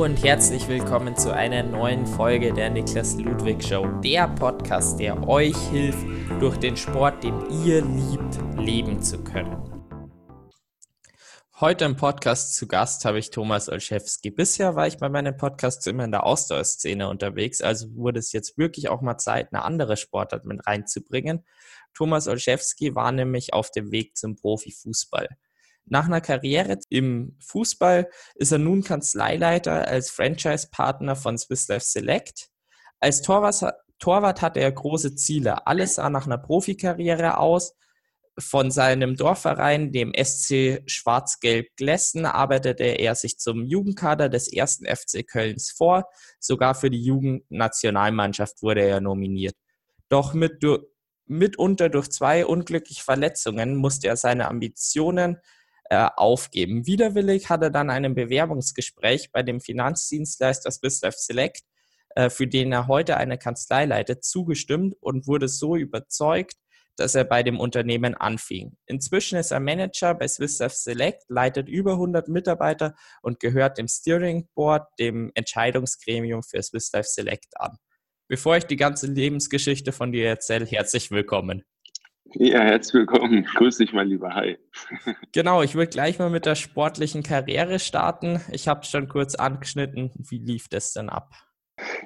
Und herzlich willkommen zu einer neuen Folge der Niklas Ludwig Show, der Podcast, der euch hilft, durch den Sport, den ihr liebt, leben zu können. Heute im Podcast zu Gast habe ich Thomas Olszewski. Bisher war ich bei meinen Podcasts immer in der Ausdauerszene unterwegs, also wurde es jetzt wirklich auch mal Zeit, eine andere Sportart mit reinzubringen. Thomas Olszewski war nämlich auf dem Weg zum Profifußball. Nach einer Karriere im Fußball ist er nun Kanzleileiter als Franchise-Partner von Swiss Life Select. Als Torwart, hatte er große Ziele. Alles sah nach einer Profikarriere aus. Von seinem Dorfverein, dem SC Schwarz-Gelb Glessen, arbeitete er sich zum Jugendkader des ersten FC Kölns vor. Sogar für die Jugendnationalmannschaft wurde er nominiert. Doch mit, mitunter durch zwei unglückliche Verletzungen musste er seine Ambitionen äh, aufgeben. Widerwillig hat er dann einem Bewerbungsgespräch bei dem Finanzdienstleister Swisslife Select, äh, für den er heute eine Kanzlei leitet, zugestimmt und wurde so überzeugt, dass er bei dem Unternehmen anfing. Inzwischen ist er Manager bei Swisslife Select, leitet über 100 Mitarbeiter und gehört dem Steering Board, dem Entscheidungsgremium für Swisslife Select an. Bevor ich die ganze Lebensgeschichte von dir erzähle, herzlich willkommen. Ja, herzlich willkommen. Grüß dich, mein lieber Hi. Genau, ich würde gleich mal mit der sportlichen Karriere starten. Ich habe schon kurz angeschnitten. Wie lief das denn ab?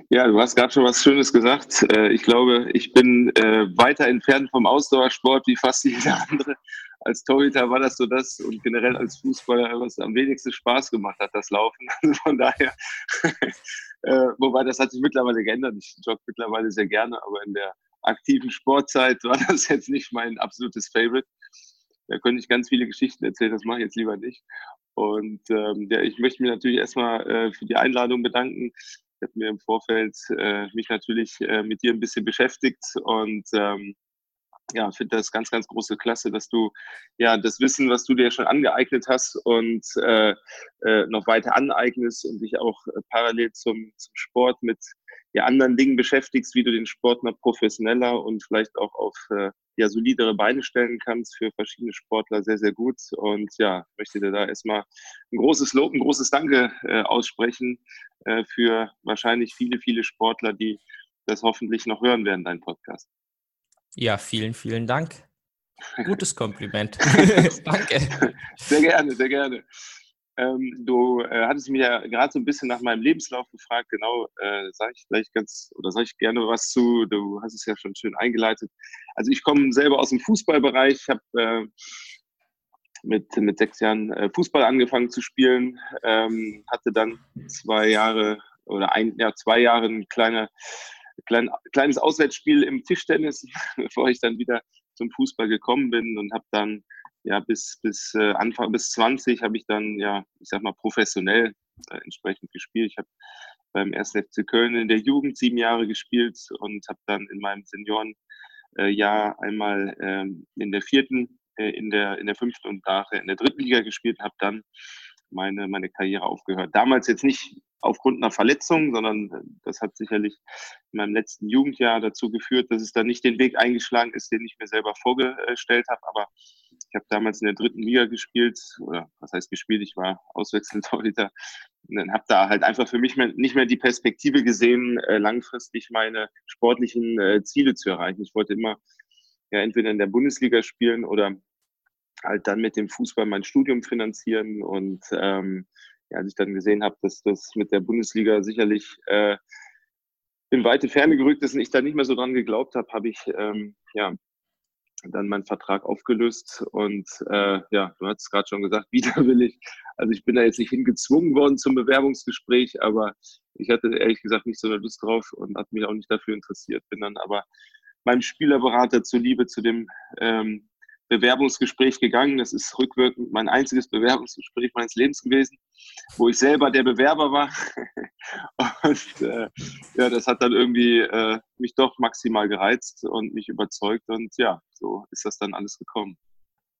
Ja, du hast gerade schon was Schönes gesagt. Äh, ich glaube, ich bin äh, weiter entfernt vom Ausdauersport wie fast jeder andere. Als Torhüter war das so das und generell als Fußballer, was am wenigsten Spaß gemacht hat, das Laufen. Also von daher, äh, wobei das hat sich mittlerweile geändert. Ich jogge mittlerweile sehr gerne, aber in der aktiven Sportzeit war das jetzt nicht mein absolutes Favorite. Da könnte ich ganz viele Geschichten erzählen, das mache ich jetzt lieber nicht. Und ähm, ja, ich möchte mich natürlich erstmal äh, für die Einladung bedanken. Ich habe mir im Vorfeld äh, mich natürlich äh, mit dir ein bisschen beschäftigt und ähm, ja, finde das ganz, ganz große Klasse, dass du ja das Wissen, was du dir schon angeeignet hast und äh, äh, noch weiter aneignest und dich auch äh, parallel zum, zum Sport mit ja, anderen Dingen beschäftigst, wie du den Sport noch professioneller und vielleicht auch auf äh, ja, solidere Beine stellen kannst für verschiedene Sportler sehr, sehr gut. Und ja, möchte dir da erstmal ein großes Lob, ein großes Danke äh, aussprechen äh, für wahrscheinlich viele, viele Sportler, die das hoffentlich noch hören werden, dein Podcast. Ja, vielen, vielen Dank. Gutes Kompliment. Danke. Sehr gerne, sehr gerne. Ähm, du äh, hattest mich ja gerade so ein bisschen nach meinem Lebenslauf gefragt. Genau, äh, sage ich vielleicht ganz oder sage ich gerne was zu. Du hast es ja schon schön eingeleitet. Also ich komme selber aus dem Fußballbereich. Ich habe äh, mit, mit sechs Jahren äh, Fußball angefangen zu spielen. Ähm, hatte dann zwei Jahre oder ein, ja, zwei Jahre ein kleiner, klein, kleines Auswärtsspiel im Tischtennis, bevor ich dann wieder zum Fußball gekommen bin und habe dann ja, bis, bis äh, Anfang, bis 20 habe ich dann, ja, ich sag mal, professionell äh, entsprechend gespielt. Ich habe beim 1. FC Köln in der Jugend sieben Jahre gespielt und habe dann in meinem Seniorenjahr einmal ähm, in der vierten, äh, in, der, in der fünften und nachher in der dritten Liga gespielt und habe dann meine, meine Karriere aufgehört. Damals jetzt nicht aufgrund einer Verletzung, sondern äh, das hat sicherlich in meinem letzten Jugendjahr dazu geführt, dass es dann nicht den Weg eingeschlagen ist, den ich mir selber vorgestellt habe. Aber ich habe damals in der dritten Liga gespielt, oder was heißt gespielt, ich war Auswechseltorhüter und dann habe da halt einfach für mich nicht mehr die Perspektive gesehen, äh, langfristig meine sportlichen äh, Ziele zu erreichen. Ich wollte immer ja entweder in der Bundesliga spielen oder halt dann mit dem Fußball mein Studium finanzieren und ähm, ja, als ich dann gesehen habe, dass das mit der Bundesliga sicherlich äh, in weite Ferne gerückt ist und ich da nicht mehr so dran geglaubt habe, habe ich ähm, ja dann meinen Vertrag aufgelöst und äh, ja, du hast es gerade schon gesagt, widerwillig. Also ich bin da jetzt nicht hingezwungen worden zum Bewerbungsgespräch, aber ich hatte ehrlich gesagt nicht so eine Lust drauf und hat mich auch nicht dafür interessiert. Bin dann aber meinem Spielerberater zuliebe zu dem ähm, Bewerbungsgespräch gegangen. Das ist rückwirkend mein einziges Bewerbungsgespräch meines Lebens gewesen, wo ich selber der Bewerber war. und äh, ja, das hat dann irgendwie äh, mich doch maximal gereizt und mich überzeugt. Und ja, so ist das dann alles gekommen.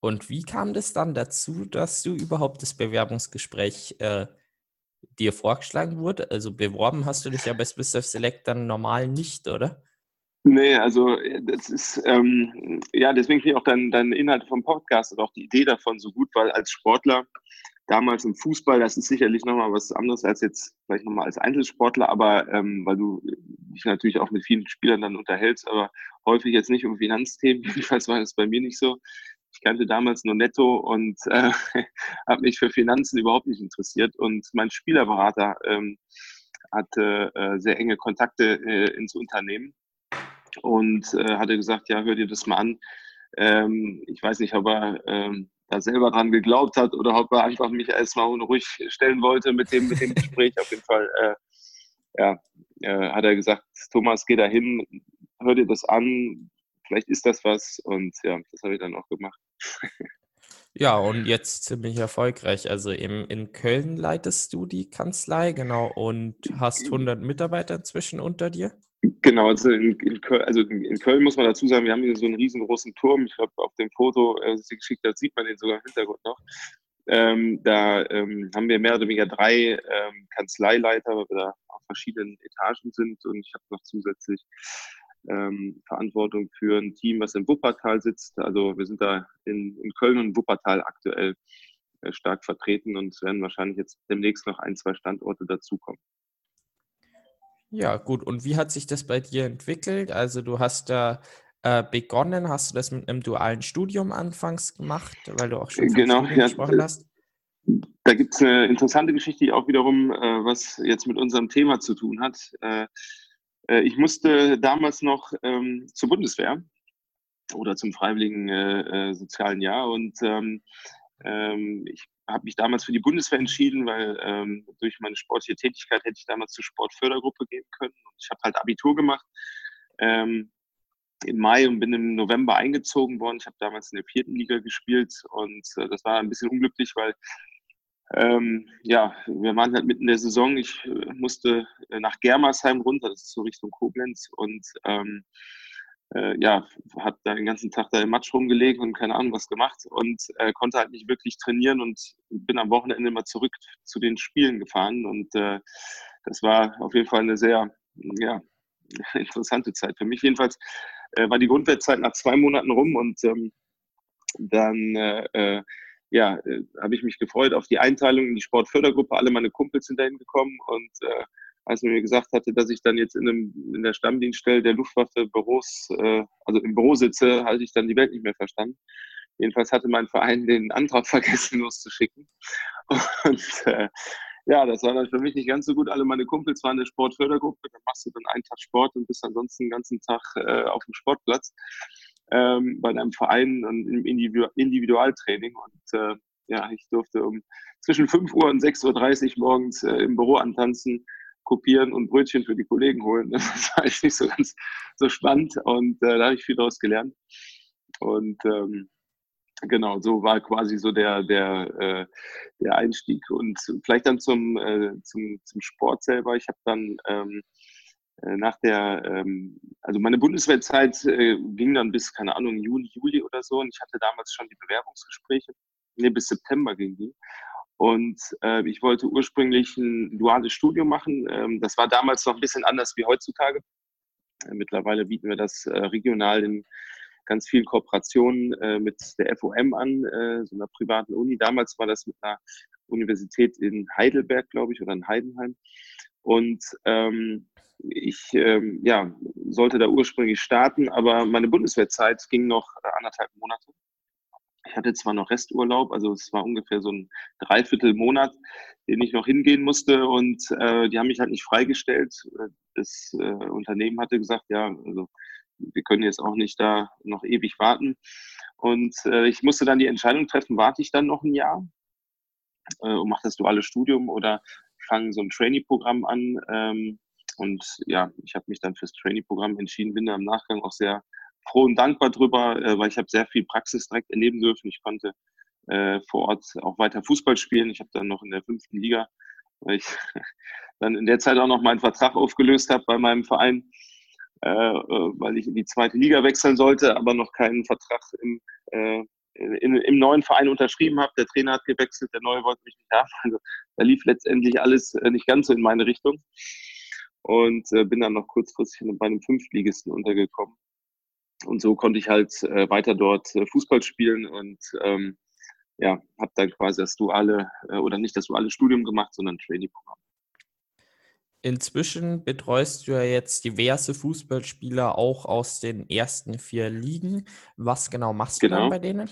Und wie kam das dann dazu, dass du überhaupt das Bewerbungsgespräch äh, dir vorgeschlagen wurde? Also beworben hast du dich ja bei Swiss Select dann normal nicht, oder? Nee, also äh, das ist, ähm, ja, deswegen finde ich auch dein, dein Inhalt vom Podcast und auch die Idee davon so gut, weil als Sportler damals im Fußball, das ist sicherlich nochmal was anderes als jetzt vielleicht nochmal als Einzelsportler, aber ähm, weil du dich natürlich auch mit vielen Spielern dann unterhältst, aber häufig jetzt nicht um Finanzthemen. Jedenfalls war das bei mir nicht so. Ich kannte damals nur Netto und äh, habe mich für Finanzen überhaupt nicht interessiert. Und mein Spielerberater ähm, hatte äh, sehr enge Kontakte äh, ins Unternehmen und äh, hatte gesagt, ja, hör dir das mal an. Ähm, ich weiß nicht, ob er ähm, da selber dran geglaubt hat oder ob er einfach mich erstmal unruhig stellen wollte mit dem, mit dem Gespräch. Auf jeden Fall, äh, ja, äh, hat er gesagt, Thomas, geh da hin, hör dir das an, vielleicht ist das was. Und ja, das habe ich dann auch gemacht. Ja, und jetzt ziemlich erfolgreich. Also eben in Köln leitest du die Kanzlei, genau, und hast 100 Mitarbeiter inzwischen unter dir? Genau, also in, in, Köln, also in Köln muss man dazu sagen, wir haben hier so einen riesengroßen Turm. Ich glaube, auf dem Foto, äh, das sie geschickt hat, sieht man den sogar im Hintergrund noch. Ähm, da ähm, haben wir mehr oder weniger drei ähm, Kanzleileiter, weil wir da auf verschiedenen Etagen sind. Und ich habe noch zusätzlich ähm, Verantwortung für ein Team, was in Wuppertal sitzt. Also wir sind da in, in Köln und Wuppertal aktuell äh, stark vertreten und werden wahrscheinlich jetzt demnächst noch ein, zwei Standorte dazukommen. Ja, gut. Und wie hat sich das bei dir entwickelt? Also du hast da äh, begonnen, hast du das mit einem dualen Studium anfangs gemacht, weil du auch schon genau, ja, gesprochen hast? Da gibt es eine interessante Geschichte, die auch wiederum äh, was jetzt mit unserem Thema zu tun hat. Äh, äh ich musste damals noch ähm, zur Bundeswehr oder zum freiwilligen äh, äh, sozialen Jahr und ähm, ähm, ich habe mich damals für die Bundeswehr entschieden, weil ähm, durch meine sportliche Tätigkeit hätte ich damals zur Sportfördergruppe gehen können. Und ich habe halt Abitur gemacht ähm, im Mai und bin im November eingezogen worden. Ich habe damals in der vierten Liga gespielt und äh, das war ein bisschen unglücklich, weil ähm, ja, wir waren halt mitten in der Saison. Ich äh, musste äh, nach Germersheim runter, das ist so Richtung Koblenz und ähm, äh, ja, habe da den ganzen Tag da im Matsch rumgelegen und keine Ahnung was gemacht und äh, konnte halt nicht wirklich trainieren und bin am Wochenende mal zurück zu den Spielen gefahren und äh, das war auf jeden Fall eine sehr, ja, interessante Zeit für mich. Jedenfalls äh, war die Grundwehrzeit nach zwei Monaten rum und ähm, dann äh, äh, ja, habe ich mich gefreut auf die Einteilung in die Sportfördergruppe. Alle meine Kumpels sind dahin gekommen und als er mir gesagt hatte, dass ich dann jetzt in, einem, in der Stammdienststelle der Luftwaffe Büros, äh, also im Büro sitze, hatte ich dann die Welt nicht mehr verstanden. Jedenfalls hatte mein Verein den Antrag vergessen loszuschicken. Und äh, ja, das war dann für mich nicht ganz so gut. Alle meine Kumpels waren in der Sportfördergruppe. Dann machst du dann einen Tag Sport und bist ansonsten den ganzen Tag äh, auf dem Sportplatz ähm, bei deinem Verein und im Individu Individualtraining. Und äh, ja, ich durfte um zwischen 5 Uhr und 6.30 Uhr morgens äh, im Büro antanzen kopieren und Brötchen für die Kollegen holen. Das war jetzt nicht so ganz so spannend und äh, da habe ich viel daraus gelernt. Und ähm, genau, so war quasi so der, der, äh, der Einstieg. Und vielleicht dann zum, äh, zum, zum Sport selber. Ich habe dann ähm, äh, nach der, ähm, also meine Bundeswehrzeit äh, ging dann bis, keine Ahnung, Juni, Juli oder so. Und ich hatte damals schon die Bewerbungsgespräche. Nee, bis September ging die. Und äh, ich wollte ursprünglich ein duales Studium machen. Ähm, das war damals noch ein bisschen anders wie heutzutage. Äh, mittlerweile bieten wir das äh, regional in ganz vielen Kooperationen äh, mit der FOM an, äh, so einer privaten Uni. Damals war das mit einer Universität in Heidelberg, glaube ich, oder in Heidenheim. Und ähm, ich ähm, ja, sollte da ursprünglich starten, aber meine Bundeswehrzeit ging noch anderthalb Monate. Ich hatte zwar noch Resturlaub, also es war ungefähr so ein Dreiviertelmonat, den ich noch hingehen musste und äh, die haben mich halt nicht freigestellt. Das äh, Unternehmen hatte gesagt, ja, also wir können jetzt auch nicht da noch ewig warten. Und äh, ich musste dann die Entscheidung treffen, warte ich dann noch ein Jahr äh, und mache das duale Studium oder fange so ein Trainee-Programm an. Ähm, und ja, ich habe mich dann fürs Trainee-Programm entschieden, bin da im Nachgang auch sehr froh und dankbar drüber, äh, weil ich habe sehr viel Praxis direkt erleben dürfen. Ich konnte äh, vor Ort auch weiter Fußball spielen. Ich habe dann noch in der fünften Liga, weil ich dann in der Zeit auch noch meinen Vertrag aufgelöst habe bei meinem Verein, äh, äh, weil ich in die zweite Liga wechseln sollte, aber noch keinen Vertrag im, äh, in, im neuen Verein unterschrieben habe. Der Trainer hat gewechselt, der neue wollte mich nicht haben. Also da lief letztendlich alles äh, nicht ganz so in meine Richtung. Und äh, bin dann noch kurzfristig bei einem Fünftligisten untergekommen und so konnte ich halt äh, weiter dort äh, Fußball spielen und ähm, ja, habe dann quasi das duale äh, oder nicht das duale Studium gemacht, sondern ein Trainee-Programm. Inzwischen betreust du ja jetzt diverse Fußballspieler auch aus den ersten vier Ligen. Was genau machst du dann Genau. bei denen?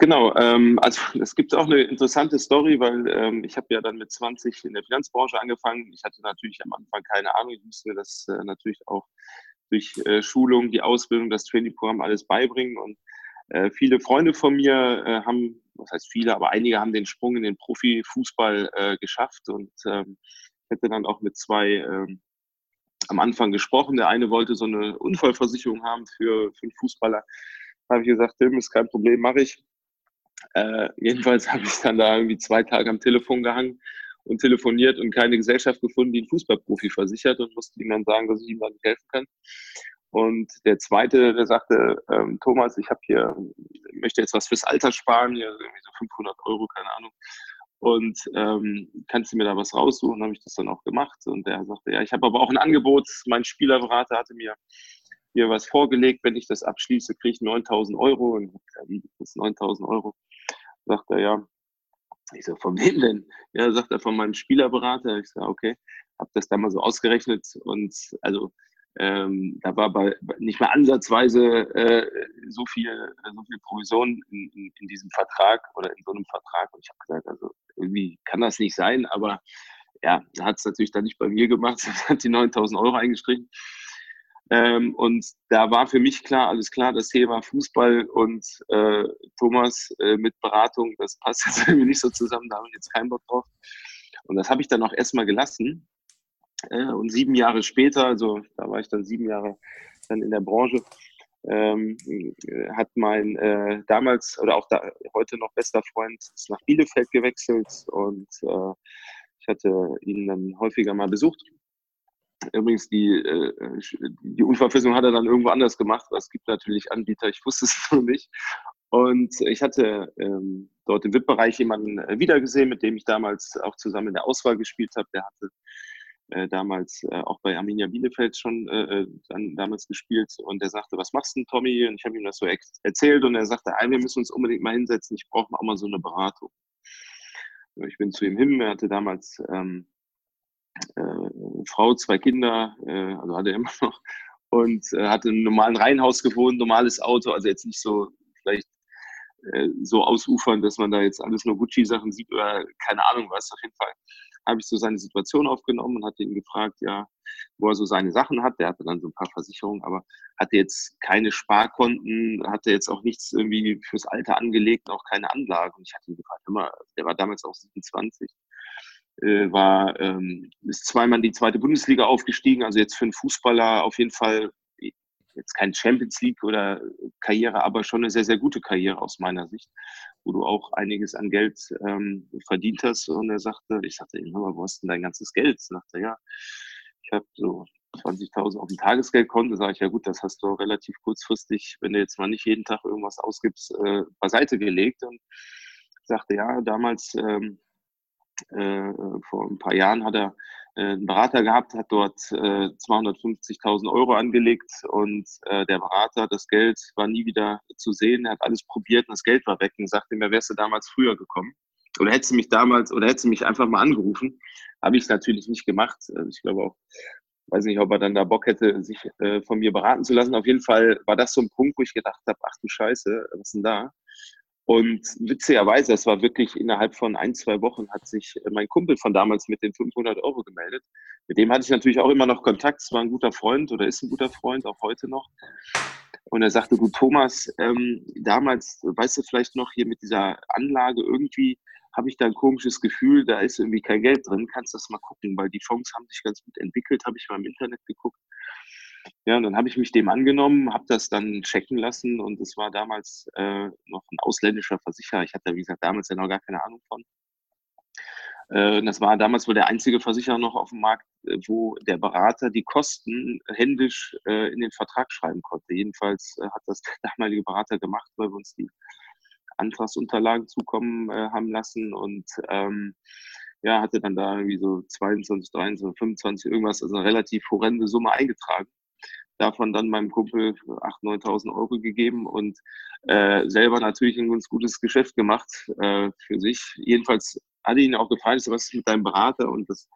Genau, ähm, also es gibt auch eine interessante Story, weil ähm, ich habe ja dann mit 20 in der Finanzbranche angefangen. Ich hatte natürlich am Anfang keine Ahnung. Ich musste mir das äh, natürlich auch durch äh, Schulung, die Ausbildung, das Trainingprogramm alles beibringen. Und äh, viele Freunde von mir äh, haben, was heißt viele, aber einige haben den Sprung in den Profifußball äh, geschafft. Und ähm, ich hatte dann auch mit zwei ähm, am Anfang gesprochen. Der eine wollte so eine Unfallversicherung haben für, für einen Fußballer. Da habe ich gesagt, Tim, ist kein Problem, mache ich. Äh, jedenfalls habe ich dann da irgendwie zwei Tage am Telefon gehangen und telefoniert und keine Gesellschaft gefunden, die einen Fußballprofi versichert und musste ihm dann sagen, dass ich ihm da nicht helfen kann. Und der zweite, der sagte, ähm, Thomas, ich habe hier, möchte jetzt was fürs Alter sparen, hier irgendwie so 500 Euro, keine Ahnung. Und ähm, kannst du mir da was raussuchen? Habe ich das dann auch gemacht. Und der sagte, ja, ich habe aber auch ein Angebot. Mein Spielerberater hatte mir mir was vorgelegt, wenn ich das abschließe, kriege ich 9000 Euro. Und ich gesagt, wie, das ist 9000 Euro? Sagt er, ja. Ich so, von wem denn? Ja, sagt er, von meinem Spielerberater. Ich sage, okay, habe das dann mal so ausgerechnet und also ähm, da war bei, nicht mehr ansatzweise äh, so viel so viel Provision in, in, in, diesem Vertrag oder in so einem Vertrag. Und ich habe gesagt, also irgendwie kann das nicht sein, aber ja, hat es natürlich dann nicht bei mir gemacht, hat die 9000 Euro eingestrichen. Ähm, und da war für mich klar, alles klar, das Thema Fußball und äh, Thomas äh, mit Beratung, das passt jetzt irgendwie nicht so zusammen, da habe ich jetzt keinen Bock drauf. Und das habe ich dann auch erstmal gelassen. Äh, und sieben Jahre später, also da war ich dann sieben Jahre dann in der Branche, ähm, hat mein äh, damals oder auch da, heute noch bester Freund nach Bielefeld gewechselt und äh, ich hatte ihn dann häufiger mal besucht Übrigens, die, äh, die Unfallversicherung hat er dann irgendwo anders gemacht, es gibt natürlich Anbieter, ich wusste es noch nicht. Und ich hatte ähm, dort im VIP-Bereich jemanden äh, wiedergesehen, mit dem ich damals auch zusammen in der Auswahl gespielt habe. Der hatte äh, damals äh, auch bei Arminia Bielefeld schon äh, dann, damals gespielt und der sagte, was machst du, Tommy? Und ich habe ihm das so erzählt und er sagte, wir müssen uns unbedingt mal hinsetzen, ich brauche auch mal so eine Beratung. Ich bin zu ihm hin, er hatte damals ähm, äh, Frau, zwei Kinder, äh, also hatte er immer noch, und äh, hatte einen normalen Reihenhaus gewohnt, normales Auto, also jetzt nicht so vielleicht äh, so ausufern, dass man da jetzt alles nur Gucci-Sachen sieht oder keine Ahnung was. Auf jeden Fall habe ich so seine Situation aufgenommen und hatte ihn gefragt, ja, wo er so seine Sachen hat. Der hatte dann so ein paar Versicherungen, aber hatte jetzt keine Sparkonten, hatte jetzt auch nichts irgendwie fürs Alter angelegt, auch keine Anlagen. Und ich hatte ihn gefragt, immer, der war damals auch 27 äh, war, ähm, ist zweimal in die zweite Bundesliga aufgestiegen, also jetzt für einen Fußballer auf jeden Fall jetzt kein Champions League oder Karriere, aber schon eine sehr, sehr gute Karriere aus meiner Sicht, wo du auch einiges an Geld ähm, verdient hast. Und er sagte, ich sagte ihm, wo hast denn dein ganzes Geld? Er sagte, ja, ich habe so 20.000 auf dem Tagesgeldkonto. Sage ich, ja gut, das hast du relativ kurzfristig, wenn du jetzt mal nicht jeden Tag irgendwas ausgibst, äh, beiseite gelegt. Und sagte, ja, damals ähm, äh, vor ein paar Jahren hat er äh, einen Berater gehabt, hat dort äh, 250.000 Euro angelegt und äh, der Berater, das Geld war nie wieder zu sehen. Er hat alles probiert und das Geld war weg und sagte mir, wärst du damals früher gekommen? Oder hättest du mich damals, oder hättest du mich einfach mal angerufen? Habe ich natürlich nicht gemacht. Also ich glaube auch, weiß nicht, ob er dann da Bock hätte, sich äh, von mir beraten zu lassen. Auf jeden Fall war das so ein Punkt, wo ich gedacht habe, ach du Scheiße, was ist denn da? Und witzigerweise, es war wirklich innerhalb von ein, zwei Wochen hat sich mein Kumpel von damals mit den 500 Euro gemeldet. Mit dem hatte ich natürlich auch immer noch Kontakt. Es war ein guter Freund oder ist ein guter Freund, auch heute noch. Und er sagte, du Thomas, ähm, damals, weißt du vielleicht noch, hier mit dieser Anlage irgendwie habe ich da ein komisches Gefühl, da ist irgendwie kein Geld drin. Kannst du das mal gucken, weil die Fonds haben sich ganz gut entwickelt, habe ich mal im Internet geguckt. Ja, und dann habe ich mich dem angenommen, habe das dann checken lassen und es war damals äh, noch ein ausländischer Versicherer. Ich hatte, wie gesagt, damals ja noch gar keine Ahnung von. Äh, das war damals wohl der einzige Versicherer noch auf dem Markt, äh, wo der Berater die Kosten händisch äh, in den Vertrag schreiben konnte. Jedenfalls hat das der damalige Berater gemacht, weil wir uns die Antragsunterlagen zukommen haben lassen und ähm, ja, hatte dann da irgendwie so 22, 23, 25 irgendwas, also eine relativ horrende Summe eingetragen davon dann meinem Kumpel 8.000, 9.000 Euro gegeben und äh, selber natürlich ein ganz gutes Geschäft gemacht äh, für sich. Jedenfalls hat ihn auch gefallen, was ist mit deinem Berater und das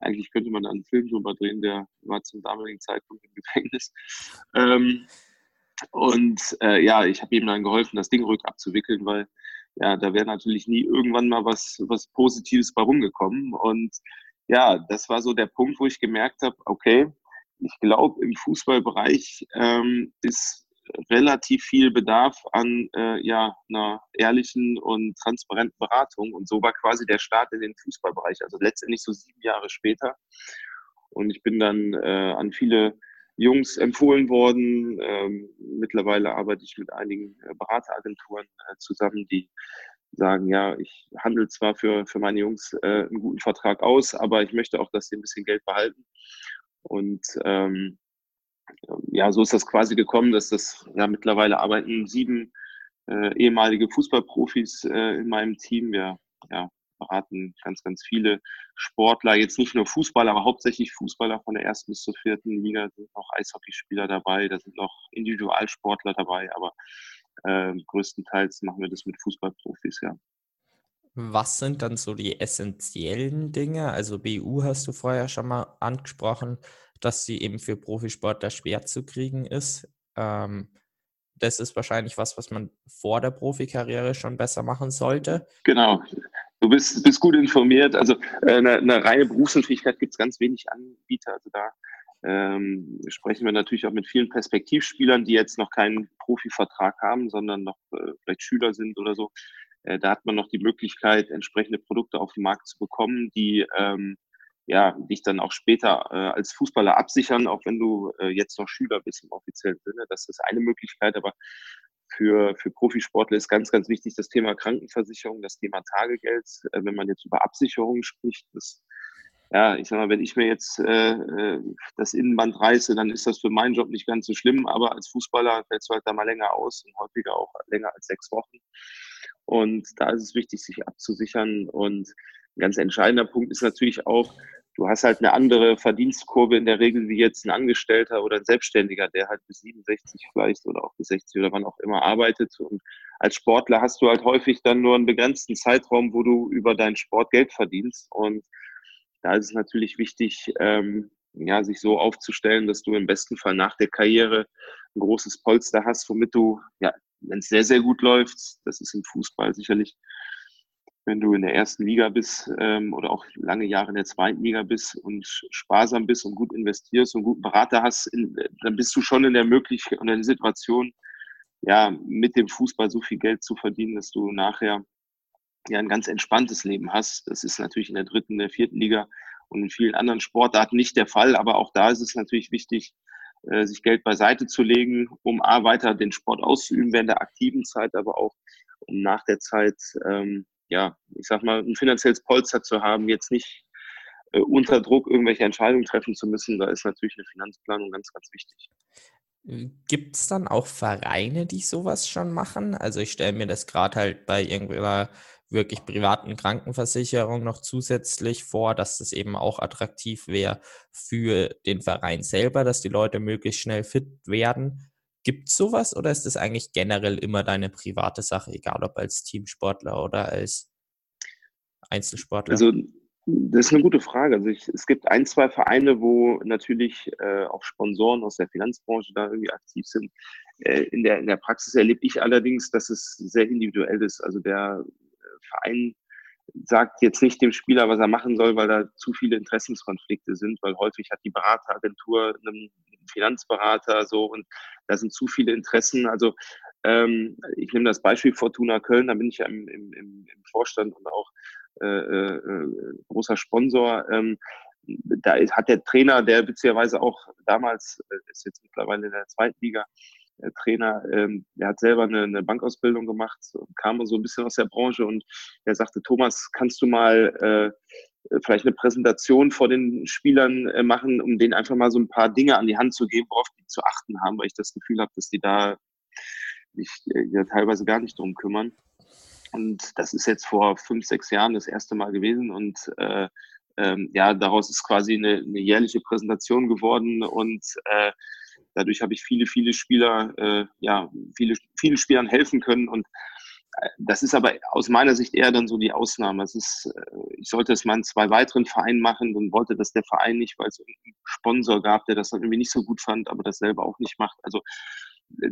eigentlich könnte man einen Film drüber drehen, der war zum damaligen Zeitpunkt im Gefängnis. Ähm, und äh, ja, ich habe ihm dann geholfen, das Ding rückabzuwickeln, weil ja, da wäre natürlich nie irgendwann mal was, was Positives bei rumgekommen. Und ja, das war so der Punkt, wo ich gemerkt habe, okay, ich glaube, im Fußballbereich ähm, ist relativ viel Bedarf an äh, ja, einer ehrlichen und transparenten Beratung. Und so war quasi der Start in den Fußballbereich, also letztendlich so sieben Jahre später. Und ich bin dann äh, an viele Jungs empfohlen worden. Ähm, mittlerweile arbeite ich mit einigen äh, Berateragenturen äh, zusammen, die sagen, ja, ich handle zwar für, für meine Jungs äh, einen guten Vertrag aus, aber ich möchte auch, dass sie ein bisschen Geld behalten. Und ähm, ja, so ist das quasi gekommen, dass das ja mittlerweile arbeiten sieben äh, ehemalige Fußballprofis äh, in meinem Team. Wir ja, beraten ganz, ganz viele Sportler, jetzt nicht nur Fußballer, aber hauptsächlich Fußballer von der ersten bis zur vierten Liga. Da sind noch Eishockeyspieler dabei, da sind noch Individualsportler dabei, aber äh, größtenteils machen wir das mit Fußballprofis, ja. Was sind dann so die essentiellen Dinge? Also BU hast du vorher schon mal angesprochen, dass sie eben für Profisportler schwer zu kriegen ist. Ähm, das ist wahrscheinlich was, was man vor der Profikarriere schon besser machen sollte. Genau. Du bist, bist gut informiert. Also äh, eine, eine reine Berufsunfähigkeit gibt es ganz wenig Anbieter. Also da ähm, sprechen wir natürlich auch mit vielen Perspektivspielern, die jetzt noch keinen Profivertrag haben, sondern noch äh, vielleicht Schüler sind oder so. Äh, da hat man noch die Möglichkeit, entsprechende Produkte auf den Markt zu bekommen, die ähm, ja, dich dann auch später äh, als Fußballer absichern, auch wenn du äh, jetzt noch Schüler bist im offiziellen Sinne. Das ist eine Möglichkeit, aber für, für Profisportler ist ganz, ganz wichtig das Thema Krankenversicherung, das Thema Tagegeld. Äh, wenn man jetzt über Absicherung spricht, das, ja, ich sag mal, wenn ich mir jetzt äh, äh, das Innenband reiße, dann ist das für meinen Job nicht ganz so schlimm, aber als Fußballer fällt es halt da mal länger aus und häufiger auch länger als sechs Wochen. Und da ist es wichtig, sich abzusichern. Und ein ganz entscheidender Punkt ist natürlich auch, du hast halt eine andere Verdienstkurve in der Regel wie jetzt ein Angestellter oder ein Selbstständiger, der halt bis 67 vielleicht oder auch bis 60 oder wann auch immer arbeitet. Und als Sportler hast du halt häufig dann nur einen begrenzten Zeitraum, wo du über deinen Sport Geld verdienst. Und da ist es natürlich wichtig, ähm, ja, sich so aufzustellen, dass du im besten Fall nach der Karriere ein großes Polster hast, womit du, ja, wenn es sehr, sehr gut läuft, das ist im Fußball sicherlich wenn du in der ersten Liga bist ähm, oder auch lange Jahre in der zweiten Liga bist und sparsam bist und gut investierst und guten Berater hast, in, dann bist du schon in der Möglichkeit und in der Situation, ja, mit dem Fußball so viel Geld zu verdienen, dass du nachher ja ein ganz entspanntes Leben hast. Das ist natürlich in der dritten, der vierten Liga und in vielen anderen Sportarten nicht der Fall, aber auch da ist es natürlich wichtig, äh, sich Geld beiseite zu legen, um A, weiter den Sport auszuüben während der aktiven Zeit, aber auch um nach der Zeit ähm, ja, ich sag mal, ein finanzielles Polster zu haben, jetzt nicht äh, unter Druck irgendwelche Entscheidungen treffen zu müssen, da ist natürlich eine Finanzplanung ganz, ganz wichtig. Gibt es dann auch Vereine, die sowas schon machen? Also ich stelle mir das gerade halt bei irgendeiner wirklich privaten Krankenversicherung noch zusätzlich vor, dass das eben auch attraktiv wäre für den Verein selber, dass die Leute möglichst schnell fit werden. Gibt es sowas oder ist das eigentlich generell immer deine private Sache, egal ob als Teamsportler oder als Einzelsportler? Also das ist eine gute Frage. Also ich, es gibt ein, zwei Vereine, wo natürlich äh, auch Sponsoren aus der Finanzbranche da irgendwie aktiv sind. Äh, in, der, in der Praxis erlebe ich allerdings, dass es sehr individuell ist. Also der Verein sagt jetzt nicht dem Spieler, was er machen soll, weil da zu viele Interessenskonflikte sind, weil häufig hat die Berateragentur einen Finanzberater so und da sind zu viele Interessen. Also ähm, ich nehme das Beispiel Fortuna Köln, da bin ich ja im, im, im Vorstand und auch äh, äh, großer Sponsor. Ähm, da hat der Trainer, der beziehungsweise auch damals, äh, ist jetzt mittlerweile in der zweiten Liga, Trainer, ähm, der hat selber eine, eine Bankausbildung gemacht, kam so ein bisschen aus der Branche und der sagte, Thomas, kannst du mal äh, vielleicht eine Präsentation vor den Spielern äh, machen, um denen einfach mal so ein paar Dinge an die Hand zu geben, worauf die zu achten haben, weil ich das Gefühl habe, dass die da sich äh, ja teilweise gar nicht drum kümmern. Und das ist jetzt vor fünf, sechs Jahren das erste Mal gewesen und äh, ähm, ja, daraus ist quasi eine, eine, jährliche Präsentation geworden und äh, dadurch habe ich viele, viele Spieler, äh, ja, viele, vielen Spielern helfen können und äh, das ist aber aus meiner Sicht eher dann so die Ausnahme. Es ist, äh, ich sollte es mal in zwei weiteren Vereinen machen und wollte das der Verein nicht, weil es einen Sponsor gab, der das dann irgendwie nicht so gut fand, aber das selber auch nicht macht. Also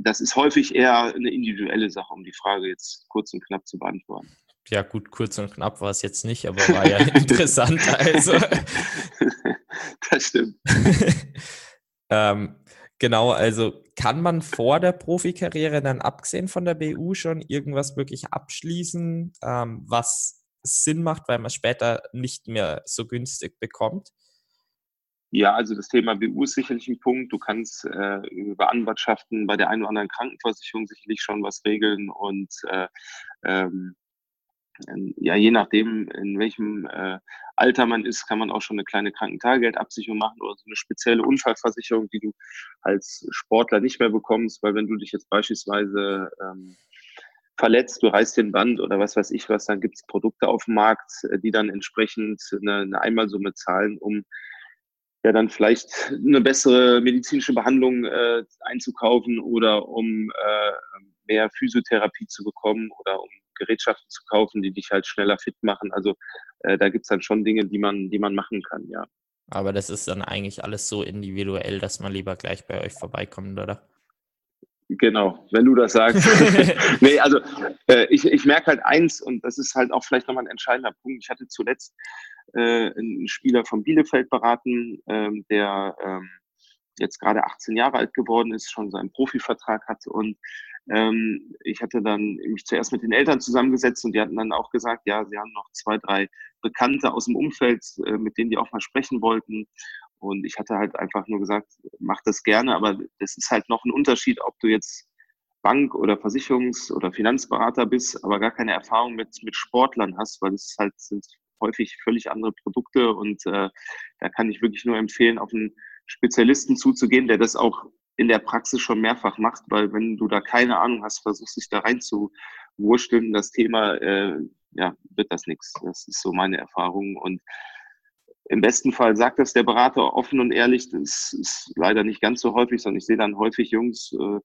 das ist häufig eher eine individuelle Sache, um die Frage jetzt kurz und knapp zu beantworten. Ja, gut, kurz und knapp war es jetzt nicht, aber war ja interessant. Also. das stimmt. ähm, genau, also kann man vor der Profikarriere dann abgesehen von der BU schon irgendwas wirklich abschließen, ähm, was Sinn macht, weil man später nicht mehr so günstig bekommt? Ja, also das Thema BU ist sicherlich ein Punkt. Du kannst äh, über Anwartschaften bei der einen oder anderen Krankenversicherung sicherlich schon was regeln und äh, ähm, ja, je nachdem, in welchem äh, Alter man ist, kann man auch schon eine kleine Krankentageldabsicherung machen oder so eine spezielle Unfallversicherung, die du als Sportler nicht mehr bekommst, weil wenn du dich jetzt beispielsweise ähm, verletzt, du reißt den Band oder was weiß ich was, dann gibt es Produkte auf dem Markt, äh, die dann entsprechend eine, eine Einmalsumme zahlen, um ja dann vielleicht eine bessere medizinische Behandlung äh, einzukaufen oder um äh, mehr Physiotherapie zu bekommen oder um Gerätschaften zu kaufen, die dich halt schneller fit machen. Also äh, da gibt es dann schon Dinge, die man, die man machen kann, ja. Aber das ist dann eigentlich alles so individuell, dass man lieber gleich bei euch vorbeikommt, oder? Genau, wenn du das sagst. nee, also äh, ich, ich merke halt eins, und das ist halt auch vielleicht nochmal ein entscheidender Punkt. Ich hatte zuletzt äh, einen Spieler von Bielefeld beraten, ähm, der ähm, jetzt gerade 18 Jahre alt geworden ist, schon seinen Profivertrag hat und ähm, ich hatte dann mich zuerst mit den Eltern zusammengesetzt und die hatten dann auch gesagt, ja, sie haben noch zwei, drei Bekannte aus dem Umfeld, äh, mit denen die auch mal sprechen wollten. Und ich hatte halt einfach nur gesagt, mach das gerne, aber das ist halt noch ein Unterschied, ob du jetzt Bank- oder Versicherungs- oder Finanzberater bist, aber gar keine Erfahrung mit, mit Sportlern hast, weil es halt sind häufig völlig andere Produkte und äh, da kann ich wirklich nur empfehlen, auf einen Spezialisten zuzugehen, der das auch in der Praxis schon mehrfach macht, weil wenn du da keine Ahnung hast, versuchst dich da rein zu wursteln, das Thema, äh, ja, wird das nichts. Das ist so meine Erfahrung und im besten Fall sagt das der Berater offen und ehrlich. Das ist leider nicht ganz so häufig, sondern ich sehe dann häufig Jungs, äh,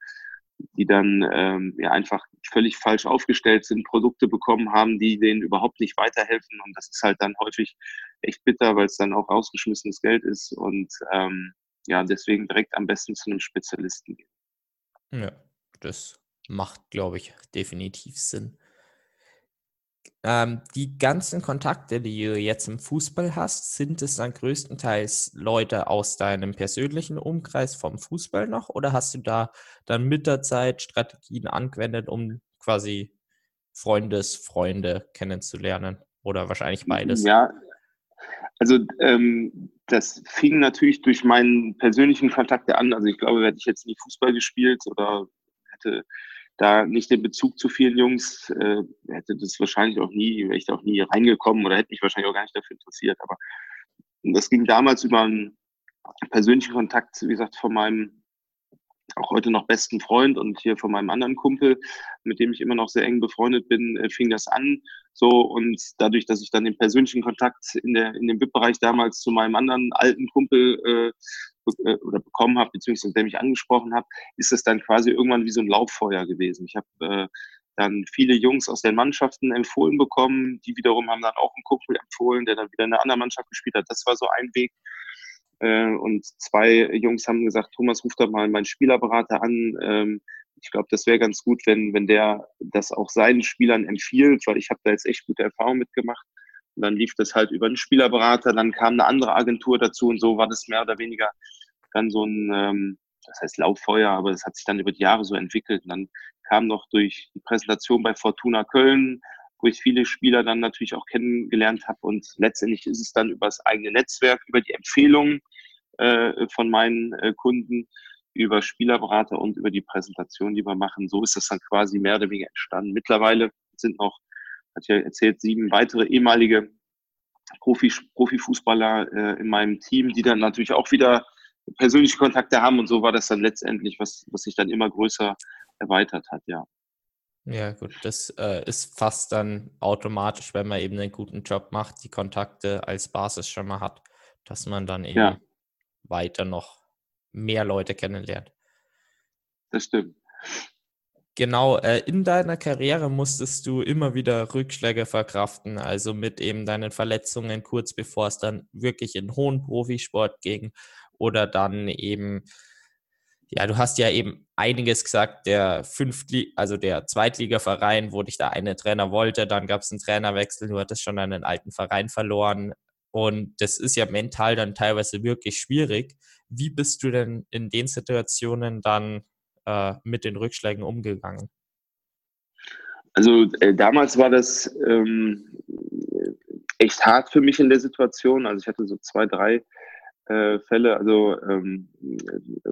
die dann ähm, ja einfach völlig falsch aufgestellt sind, Produkte bekommen haben, die denen überhaupt nicht weiterhelfen. Und das ist halt dann häufig echt bitter, weil es dann auch rausgeschmissenes Geld ist. Und ähm, ja, deswegen direkt am besten zu einem Spezialisten gehen. Ja, das macht, glaube ich, definitiv Sinn. Ähm, die ganzen Kontakte, die du jetzt im Fußball hast, sind es dann größtenteils Leute aus deinem persönlichen Umkreis vom Fußball noch oder hast du da dann mit der Zeit Strategien angewendet, um quasi Freundesfreunde kennenzulernen oder wahrscheinlich beides? Ja, also ähm, das fing natürlich durch meinen persönlichen Kontakte an. Also ich glaube, hätte ich jetzt nie Fußball gespielt oder hätte da nicht den Bezug zu vielen Jungs, äh, hätte das wahrscheinlich auch nie, wäre ich da auch nie reingekommen oder hätte mich wahrscheinlich auch gar nicht dafür interessiert. Aber das ging damals über einen persönlichen Kontakt, wie gesagt, von meinem auch heute noch besten Freund und hier von meinem anderen Kumpel, mit dem ich immer noch sehr eng befreundet bin, äh, fing das an. So und dadurch, dass ich dann den persönlichen Kontakt in der in dem VIP-Bereich damals zu meinem anderen alten Kumpel äh, äh oder bekommen habe, beziehungsweise der mich angesprochen hat, ist es dann quasi irgendwann wie so ein Lauffeuer gewesen. Ich habe äh, dann viele Jungs aus den Mannschaften empfohlen bekommen, die wiederum haben dann auch einen Kumpel empfohlen, der dann wieder in einer anderen Mannschaft gespielt hat. Das war so ein Weg. Äh, und zwei Jungs haben gesagt, Thomas, ruf doch mal meinen Spielerberater an. Ähm, ich glaube, das wäre ganz gut, wenn, wenn der das auch seinen Spielern empfiehlt, weil ich habe da jetzt echt gute Erfahrungen mitgemacht. Und dann lief das halt über einen Spielerberater, dann kam eine andere Agentur dazu und so war das mehr oder weniger dann so ein, ähm, das heißt Lauffeuer, aber das hat sich dann über die Jahre so entwickelt. Und dann kam noch durch die Präsentation bei Fortuna Köln wo ich viele Spieler dann natürlich auch kennengelernt habe. Und letztendlich ist es dann über das eigene Netzwerk, über die Empfehlungen äh, von meinen äh, Kunden, über Spielerberater und über die Präsentation, die wir machen. So ist das dann quasi mehr oder weniger entstanden. Mittlerweile sind noch, hat ja erzählt, sieben weitere ehemalige Profi, Profifußballer äh, in meinem Team, die dann natürlich auch wieder persönliche Kontakte haben und so war das dann letztendlich, was, was sich dann immer größer erweitert hat, ja. Ja, gut, das äh, ist fast dann automatisch, wenn man eben einen guten Job macht, die Kontakte als Basis schon mal hat, dass man dann eben ja. Weiter noch mehr Leute kennenlernt. Das stimmt. Genau, äh, in deiner Karriere musstest du immer wieder Rückschläge verkraften, also mit eben deinen Verletzungen kurz bevor es dann wirklich in hohen Profisport ging oder dann eben, ja, du hast ja eben einiges gesagt, der Fünftli also der Zweitligaverein, wo dich da eine Trainer wollte, dann gab es einen Trainerwechsel, du hattest schon einen alten Verein verloren und das ist ja mental dann teilweise wirklich schwierig. Wie bist du denn in den Situationen dann äh, mit den Rückschlägen umgegangen? Also äh, damals war das ähm, echt hart für mich in der Situation. Also ich hatte so zwei, drei äh, Fälle. Also ähm,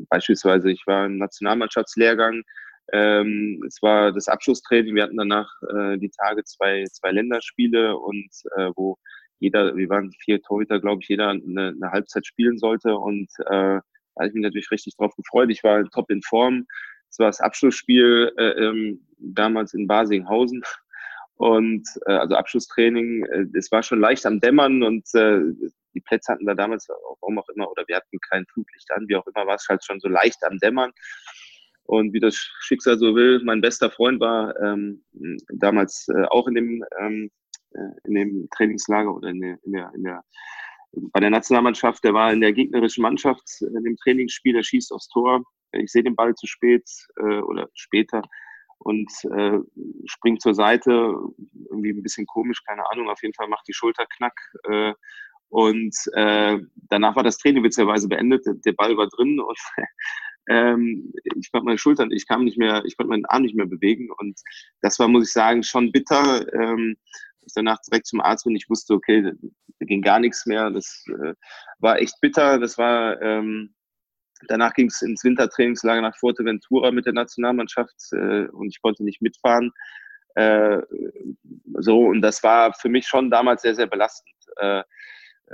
beispielsweise, ich war im Nationalmannschaftslehrgang. Ähm, es war das Abschlusstraining. Wir hatten danach äh, die Tage zwei, zwei Länderspiele und äh, wo jeder, wir waren vier Torhüter, glaube ich, jeder eine, eine Halbzeit spielen sollte und äh, da habe ich mich natürlich richtig drauf gefreut. Ich war top in Form. Es war das Abschlussspiel äh, ähm, damals in Basinghausen. Und äh, also Abschlusstraining, äh, es war schon leicht am Dämmern und äh, die Plätze hatten da damals, warum auch immer, oder wir hatten kein Fluglicht an, wie auch immer, war es halt schon so leicht am Dämmern. Und wie das Schicksal so will, mein bester Freund war ähm, damals äh, auch in dem, ähm, äh, in dem Trainingslager oder in der, in der, in der bei der Nationalmannschaft, der war in der gegnerischen Mannschaft in dem Trainingsspiel, der schießt aufs Tor. Ich sehe den Ball zu spät äh, oder später und äh, springt zur Seite, irgendwie ein bisschen komisch, keine Ahnung, auf jeden Fall macht die Schulter knack. Äh, und äh, danach war das Training witzigerweise beendet, der Ball war drin und ähm, ich konnte meine Schultern, ich kam nicht mehr, ich konnte meinen Arm nicht mehr bewegen und das war, muss ich sagen, schon bitter. Ähm, ich danach direkt zum Arzt und ich wusste, okay, da ging gar nichts mehr. Das äh, war echt bitter. Das war ähm, danach ging es ins Wintertrainingslager nach Fuerteventura mit der Nationalmannschaft äh, und ich konnte nicht mitfahren. Äh, so und das war für mich schon damals sehr sehr belastend. Äh,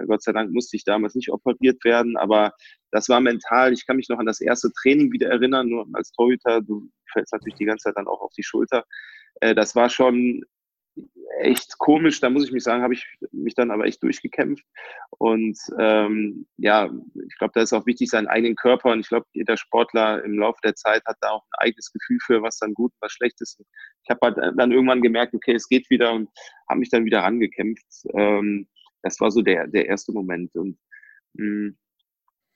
Gott sei Dank musste ich damals nicht operiert werden, aber das war mental. Ich kann mich noch an das erste Training wieder erinnern, nur als Torhüter, du fällst natürlich die ganze Zeit dann auch auf die Schulter. Äh, das war schon echt komisch. Da muss ich mich sagen, habe ich mich dann aber echt durchgekämpft. Und ähm, ja, ich glaube, da ist auch wichtig, seinen eigenen Körper. Und ich glaube, jeder Sportler im Laufe der Zeit hat da auch ein eigenes Gefühl für, was dann gut, was schlecht ist. Ich habe halt dann irgendwann gemerkt, okay, es geht wieder und habe mich dann wieder rangekämpft. Ähm, das war so der, der erste Moment. Und mh, hm,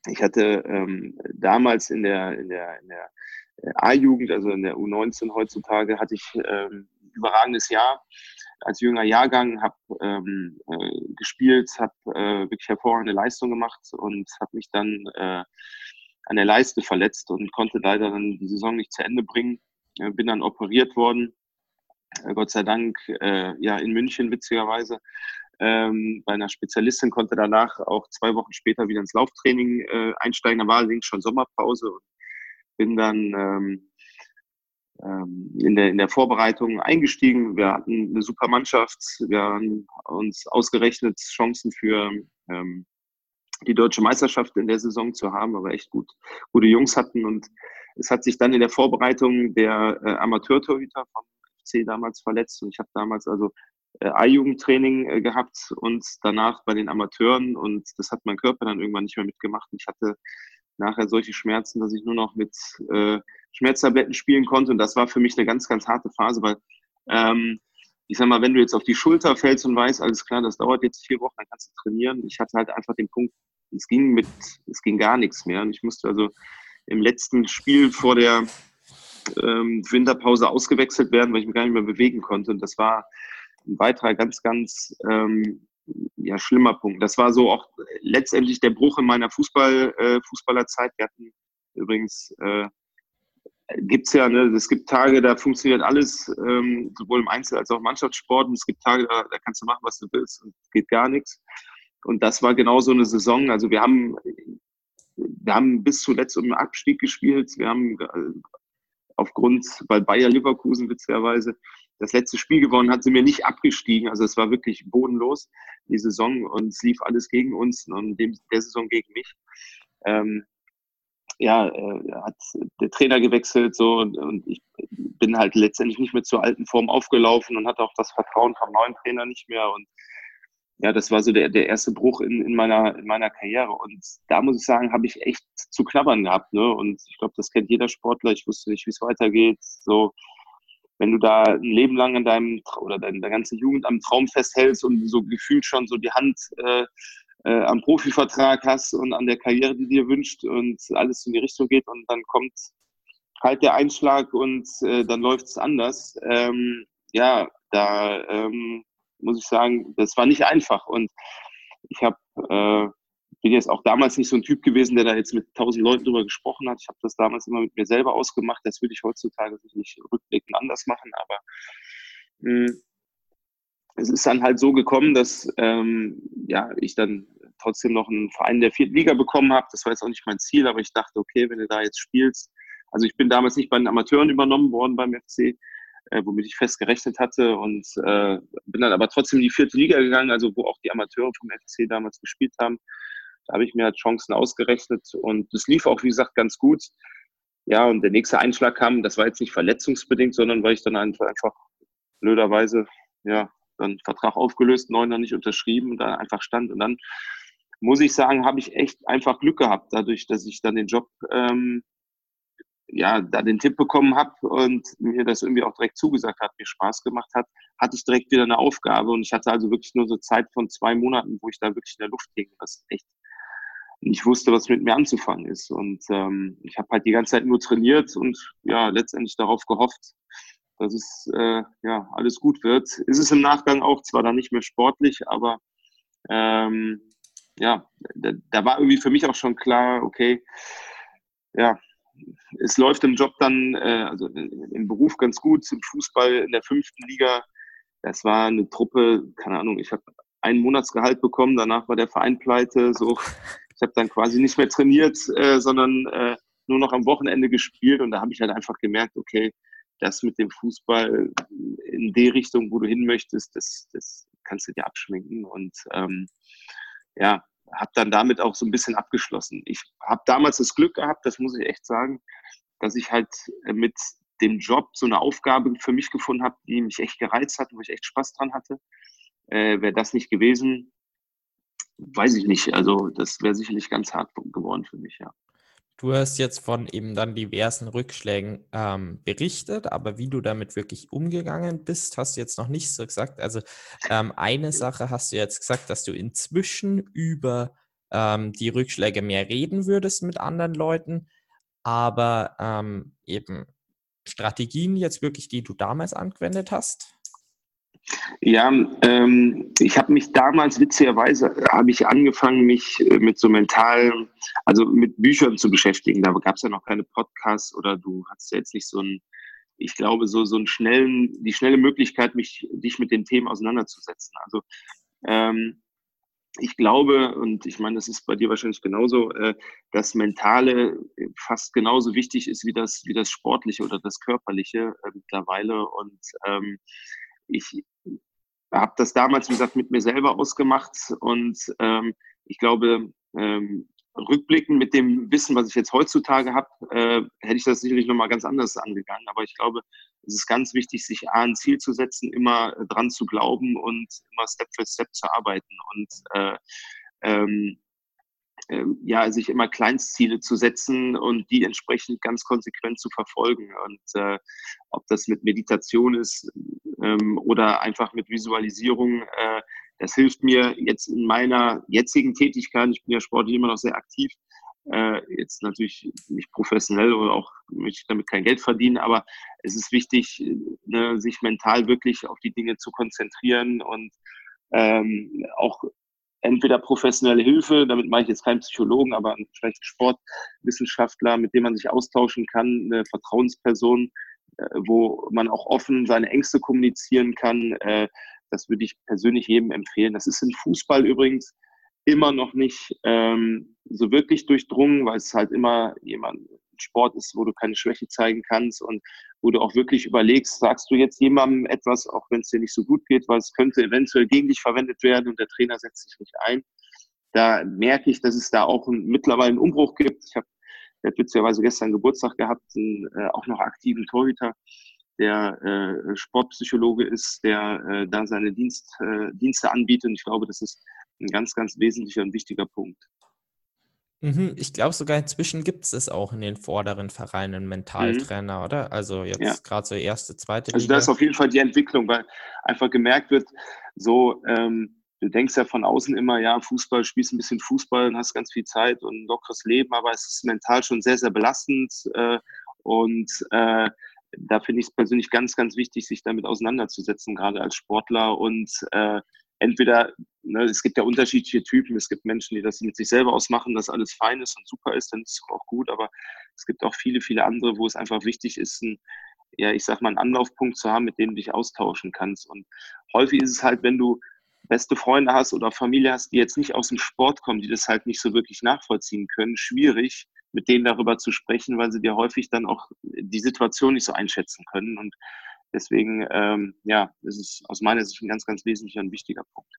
ich hatte ähm, damals in der, in der, in der äh, A-Jugend, also in der U19 heutzutage, hatte ich ähm, überragendes Jahr als jünger Jahrgang, habe ähm, äh, gespielt, habe äh, wirklich hervorragende Leistung gemacht und habe mich dann äh, an der Leiste verletzt und konnte leider dann die Saison nicht zu Ende bringen. Bin dann operiert worden, äh, Gott sei Dank äh, ja in München witzigerweise. Ähm, bei einer Spezialistin konnte danach auch zwei Wochen später wieder ins Lauftraining äh, einsteigen. Da war allerdings schon Sommerpause und bin dann ähm, in, der, in der Vorbereitung eingestiegen. Wir hatten eine super Mannschaft. Wir haben uns ausgerechnet Chancen für ähm, die deutsche Meisterschaft in der Saison zu haben, aber echt gut, gute Jungs hatten. Und es hat sich dann in der Vorbereitung der äh, Amateurtorhüter vom FC damals verletzt. Und ich habe damals also äh, A-Jugendtraining äh, gehabt und danach bei den Amateuren. Und das hat mein Körper dann irgendwann nicht mehr mitgemacht. Ich hatte nachher solche Schmerzen, dass ich nur noch mit äh, Schmerztabletten spielen konnte. Und das war für mich eine ganz, ganz harte Phase, weil ähm, ich sag mal, wenn du jetzt auf die Schulter fällst und weißt, alles klar, das dauert jetzt vier Wochen, dann kannst du trainieren. Ich hatte halt einfach den Punkt, es ging mit, es ging gar nichts mehr. Und ich musste also im letzten Spiel vor der ähm, Winterpause ausgewechselt werden, weil ich mich gar nicht mehr bewegen konnte. Und das war ein weiterer ganz, ganz ähm, ja, schlimmer Punkt. Das war so auch letztendlich der Bruch in meiner Fußball, äh, Fußballerzeit. Wir hatten übrigens, äh, es ja, ne, es gibt Tage, da funktioniert alles, ähm, sowohl im Einzel- als auch im Mannschaftssport. Und es gibt Tage, da, da kannst du machen, was du willst und es geht gar nichts. Und das war genau so eine Saison. Also wir haben, wir haben bis zuletzt um den Abstieg gespielt. Wir haben äh, aufgrund, weil Bayer Leverkusen witzigerweise das letzte Spiel gewonnen hat, sind wir nicht abgestiegen. Also es war wirklich bodenlos, die Saison, und es lief alles gegen uns und in der Saison gegen mich. Ähm, ja, äh, hat der Trainer gewechselt so und, und, ich bin halt letztendlich nicht mehr zur alten Form aufgelaufen und hatte auch das Vertrauen vom neuen Trainer nicht mehr und ja, das war so der, der erste Bruch in, in, meiner, in meiner Karriere. Und da muss ich sagen, habe ich echt zu knabbern gehabt. Ne? Und ich glaube, das kennt jeder Sportler. Ich wusste nicht, wie es weitergeht. So, wenn du da ein Leben lang in deinem oder deine, ganze Jugend am Traum festhältst und so gefühlt schon so die Hand äh, äh, am Profivertrag hast und an der Karriere, die dir wünscht und alles in die Richtung geht und dann kommt halt der Einschlag und äh, dann läuft es anders. Ähm, ja, da ähm, muss ich sagen, das war nicht einfach. Und ich habe, äh, bin jetzt auch damals nicht so ein Typ gewesen, der da jetzt mit tausend Leuten drüber gesprochen hat. Ich habe das damals immer mit mir selber ausgemacht. Das würde ich heutzutage nicht rückblickend anders machen. Aber mh, hm, es ist dann halt so gekommen, dass ähm, ja, ich dann trotzdem noch einen Verein der vierten Liga bekommen habe. Das war jetzt auch nicht mein Ziel, aber ich dachte, okay, wenn du da jetzt spielst, also ich bin damals nicht bei den Amateuren übernommen worden beim FC, äh, womit ich fest gerechnet hatte und äh, bin dann aber trotzdem in die vierte Liga gegangen, also wo auch die Amateure vom FC damals gespielt haben. Da habe ich mir halt Chancen ausgerechnet und es lief auch, wie gesagt, ganz gut. Ja, und der nächste Einschlag kam, das war jetzt nicht verletzungsbedingt, sondern weil ich dann einfach, blöderweise, ja, dann Vertrag aufgelöst, neuner nicht unterschrieben und dann einfach stand. Und dann muss ich sagen, habe ich echt einfach Glück gehabt, dadurch, dass ich dann den Job ähm, ja, da den Tipp bekommen habe und mir das irgendwie auch direkt zugesagt hat, mir Spaß gemacht hat, hatte ich direkt wieder eine Aufgabe und ich hatte also wirklich nur so Zeit von zwei Monaten, wo ich da wirklich in der Luft hing, was echt nicht wusste, was mit mir anzufangen ist. Und ähm, ich habe halt die ganze Zeit nur trainiert und ja, letztendlich darauf gehofft, dass es äh, ja alles gut wird. Ist es im Nachgang auch zwar dann nicht mehr sportlich, aber ähm, ja, da, da war irgendwie für mich auch schon klar, okay, ja, es läuft im Job dann, äh, also im Beruf ganz gut, im Fußball in der fünften Liga. Das war eine Truppe, keine Ahnung, ich habe ein Monatsgehalt bekommen, danach war der Verein pleite. So, ich habe dann quasi nicht mehr trainiert, äh, sondern äh, nur noch am Wochenende gespielt und da habe ich halt einfach gemerkt, okay, das mit dem Fußball in die Richtung, wo du hin möchtest, das, das kannst du dir abschminken. Und ähm, ja, habe dann damit auch so ein bisschen abgeschlossen. Ich habe damals das Glück gehabt, das muss ich echt sagen, dass ich halt mit dem Job so eine Aufgabe für mich gefunden habe, die mich echt gereizt hat, wo ich echt Spaß dran hatte. Äh, wäre das nicht gewesen, weiß ich nicht. Also das wäre sicherlich ganz hart geworden für mich, ja. Du hast jetzt von eben dann diversen Rückschlägen ähm, berichtet, aber wie du damit wirklich umgegangen bist, hast du jetzt noch nicht so gesagt. Also ähm, eine Sache hast du jetzt gesagt, dass du inzwischen über ähm, die Rückschläge mehr reden würdest mit anderen Leuten, aber ähm, eben Strategien jetzt wirklich, die du damals angewendet hast? Ja, ähm, ich habe mich damals witzigerweise habe ich angefangen, mich äh, mit so mental, also mit Büchern zu beschäftigen. Da gab es ja noch keine Podcasts oder du hattest ja jetzt nicht so ein, ich glaube, so so einen schnellen, die schnelle Möglichkeit, mich dich mit den Themen auseinanderzusetzen. Also ähm, ich glaube, und ich meine, das ist bei dir wahrscheinlich genauso, äh, das Mentale fast genauso wichtig ist wie das, wie das Sportliche oder das Körperliche äh, mittlerweile. Und ähm, ich habe das damals, wie gesagt, mit mir selber ausgemacht und ähm, ich glaube, ähm, rückblickend mit dem Wissen, was ich jetzt heutzutage habe, äh, hätte ich das sicherlich nochmal ganz anders angegangen. Aber ich glaube, es ist ganz wichtig, sich A, ein Ziel zu setzen, immer äh, dran zu glauben und immer Step für Step zu arbeiten. Und äh, ähm, ähm, ja, sich immer Kleinstziele zu setzen und die entsprechend ganz konsequent zu verfolgen. Und äh, ob das mit Meditation ist ähm, oder einfach mit Visualisierung, äh, das hilft mir jetzt in meiner jetzigen Tätigkeit. Ich bin ja sportlich immer noch sehr aktiv. Äh, jetzt natürlich nicht professionell oder auch möchte ich damit kein Geld verdienen, aber es ist wichtig, ne, sich mental wirklich auf die Dinge zu konzentrieren und ähm, auch entweder professionelle Hilfe, damit meine ich jetzt keinen Psychologen, aber vielleicht Sportwissenschaftler, mit dem man sich austauschen kann, eine Vertrauensperson, äh, wo man auch offen seine Ängste kommunizieren kann. Äh, das würde ich persönlich jedem empfehlen. Das ist im Fußball übrigens immer noch nicht ähm, so wirklich durchdrungen, weil es halt immer jemand Sport ist, wo du keine Schwäche zeigen kannst und wo du auch wirklich überlegst, sagst du jetzt jemandem etwas, auch wenn es dir nicht so gut geht, weil es könnte eventuell gegen dich verwendet werden und der Trainer setzt sich nicht ein. Da merke ich, dass es da auch ein, mittlerweile einen Umbruch gibt. Ich habe der hat witzigerweise gestern Geburtstag gehabt, einen, äh, auch noch aktiven Torhüter, der äh, Sportpsychologe ist, der äh, da seine Dienst, äh, Dienste anbietet. Und ich glaube, das ist ein ganz, ganz wesentlicher und wichtiger Punkt. Mhm, ich glaube sogar inzwischen gibt es es auch in den vorderen Vereinen mhm. Mentaltrainer, mhm. oder? Also jetzt ja. gerade so erste, zweite Also Liga. das ist auf jeden Fall die Entwicklung, weil einfach gemerkt wird, so, ähm, du denkst ja von außen immer, ja, Fußball, spielst ein bisschen Fußball und hast ganz viel Zeit und ein lockeres Leben, aber es ist mental schon sehr, sehr belastend äh, und äh, da finde ich es persönlich ganz, ganz wichtig, sich damit auseinanderzusetzen, gerade als Sportler und äh, entweder, ne, es gibt ja unterschiedliche Typen, es gibt Menschen, die das mit sich selber ausmachen, dass alles fein ist und super ist, dann ist es auch gut, aber es gibt auch viele, viele andere, wo es einfach wichtig ist, ein, ja, ich sag mal, einen Anlaufpunkt zu haben, mit dem du dich austauschen kannst. Und häufig ist es halt, wenn du beste Freunde hast oder Familie hast, die jetzt nicht aus dem Sport kommen, die das halt nicht so wirklich nachvollziehen können, schwierig, mit denen darüber zu sprechen, weil sie dir häufig dann auch die Situation nicht so einschätzen können. Und Deswegen, ähm, ja, das ist aus meiner Sicht ein ganz, ganz wesentlicher und wichtiger Punkt.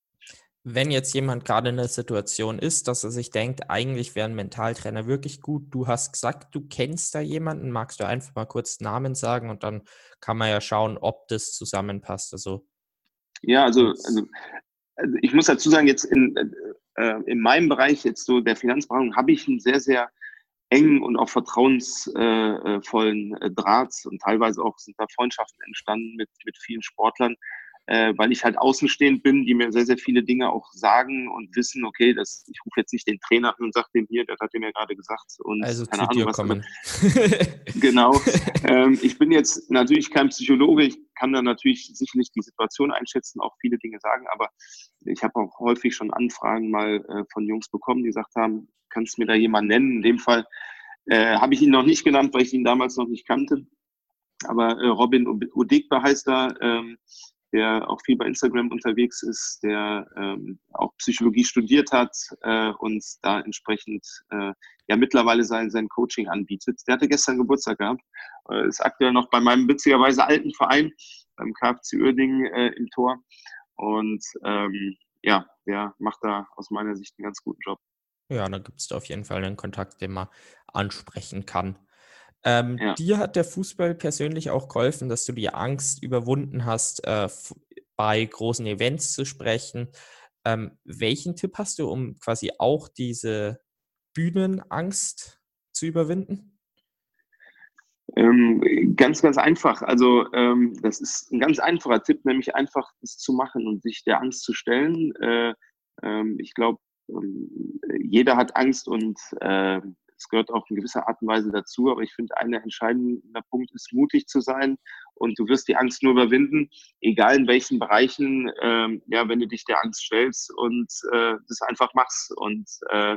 Wenn jetzt jemand gerade in der Situation ist, dass er sich denkt, eigentlich wäre ein Mentaltrainer wirklich gut, du hast gesagt, du kennst da jemanden, magst du einfach mal kurz Namen sagen und dann kann man ja schauen, ob das zusammenpasst. Also, ja, also, also, also ich muss dazu sagen, jetzt in, äh, in meinem Bereich, jetzt so der Finanzberatung, habe ich einen sehr, sehr engen und auch vertrauensvollen äh, Draht. Und teilweise auch sind da Freundschaften entstanden mit, mit vielen Sportlern, äh, weil ich halt außenstehend bin, die mir sehr, sehr viele Dinge auch sagen und wissen, okay, das, ich rufe jetzt nicht den Trainer an und sage dem hier, der hat mir gerade gesagt. Und also keine Ahnung, was kommen. genau. ähm, ich bin jetzt natürlich kein Psychologe, ich kann da natürlich sicherlich die Situation einschätzen, auch viele Dinge sagen, aber ich habe auch häufig schon Anfragen mal äh, von Jungs bekommen, die gesagt haben, kannst du mir da jemanden nennen? In dem Fall äh, habe ich ihn noch nicht genannt, weil ich ihn damals noch nicht kannte. Aber äh, Robin Udegba heißt er, ähm, der auch viel bei Instagram unterwegs ist, der ähm, auch Psychologie studiert hat äh, und da entsprechend äh, ja mittlerweile sein, sein Coaching anbietet. Der hatte gestern Geburtstag gehabt, äh, ist aktuell noch bei meinem witzigerweise alten Verein, beim KFC Uerdingen äh, im Tor. Und ähm, ja, der macht da aus meiner Sicht einen ganz guten Job. Ja, da gibt es auf jeden Fall einen Kontakt, den man ansprechen kann. Ähm, ja. Dir hat der Fußball persönlich auch geholfen, dass du die Angst überwunden hast, äh, bei großen Events zu sprechen. Ähm, welchen Tipp hast du, um quasi auch diese Bühnenangst zu überwinden? Ähm, ganz, ganz einfach. Also ähm, das ist ein ganz einfacher Tipp, nämlich einfach es zu machen und sich der Angst zu stellen. Äh, ähm, ich glaube, ähm, jeder hat Angst und äh, es gehört auch in gewisser Art und Weise dazu. Aber ich finde, ein entscheidender Punkt ist, mutig zu sein und du wirst die Angst nur überwinden, egal in welchen Bereichen, ähm, ja, wenn du dich der Angst stellst und äh, das einfach machst. Und äh,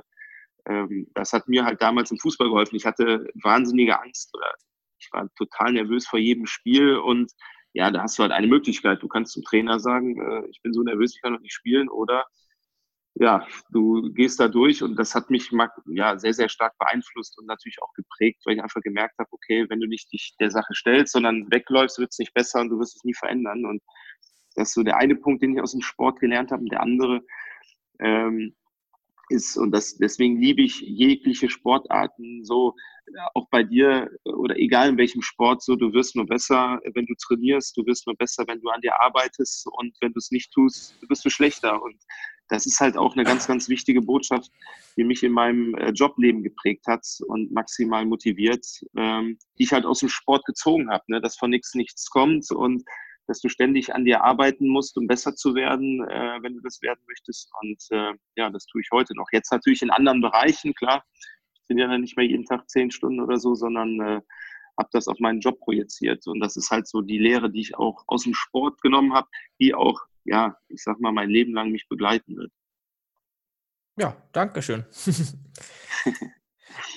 ähm, das hat mir halt damals im Fußball geholfen. Ich hatte wahnsinnige Angst oder ich war total nervös vor jedem Spiel und ja, da hast du halt eine Möglichkeit. Du kannst zum Trainer sagen, äh, ich bin so nervös, ich kann noch nicht spielen oder ja, du gehst da durch und das hat mich ja, sehr, sehr stark beeinflusst und natürlich auch geprägt, weil ich einfach gemerkt habe, okay, wenn du nicht dich der Sache stellst, sondern wegläufst, wird es nicht besser und du wirst es nie verändern. Und das ist so der eine Punkt, den ich aus dem Sport gelernt habe. Und der andere ähm, ist, und das, deswegen liebe ich jegliche Sportarten, so auch bei dir oder egal in welchem Sport, so du wirst nur besser, wenn du trainierst, du wirst nur besser, wenn du an dir arbeitest und wenn du es nicht tust, wirst du schlechter. Und das ist halt auch eine ganz, ganz wichtige Botschaft, die mich in meinem äh, Jobleben geprägt hat und maximal motiviert, ähm, die ich halt aus dem Sport gezogen habe, ne? dass von nichts nichts kommt und dass du ständig an dir arbeiten musst, um besser zu werden, äh, wenn du das werden möchtest. Und äh, ja, das tue ich heute noch. Jetzt natürlich in anderen Bereichen, klar. Ich bin ja nicht mehr jeden Tag zehn Stunden oder so, sondern äh, habe das auf meinen Job projiziert. Und das ist halt so die Lehre, die ich auch aus dem Sport genommen habe, die auch ja, ich sag mal, mein Leben lang mich begleiten wird. Ja, danke schön.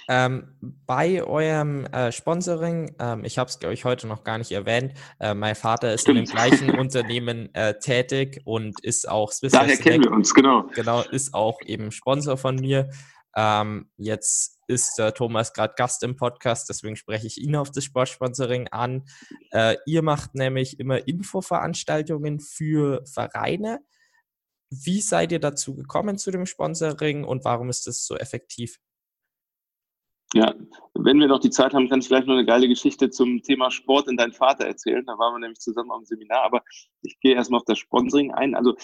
ähm, bei eurem äh, Sponsoring, ähm, ich habe es, glaube ich, heute noch gar nicht erwähnt, äh, mein Vater ist Stimmt. in dem gleichen Unternehmen äh, tätig und ist auch Swiss Daher kennen wir uns, genau. Genau, ist auch eben Sponsor von mir. Ähm, jetzt ist äh, Thomas gerade Gast im Podcast, deswegen spreche ich ihn auf das Sportsponsoring an. Äh, ihr macht nämlich immer Infoveranstaltungen für Vereine. Wie seid ihr dazu gekommen zu dem Sponsoring und warum ist es so effektiv? Ja, wenn wir noch die Zeit haben, kann ich vielleicht noch eine geile Geschichte zum Thema Sport in deinen Vater erzählen. Da waren wir nämlich zusammen am Seminar, aber ich gehe erstmal auf das Sponsoring ein. Also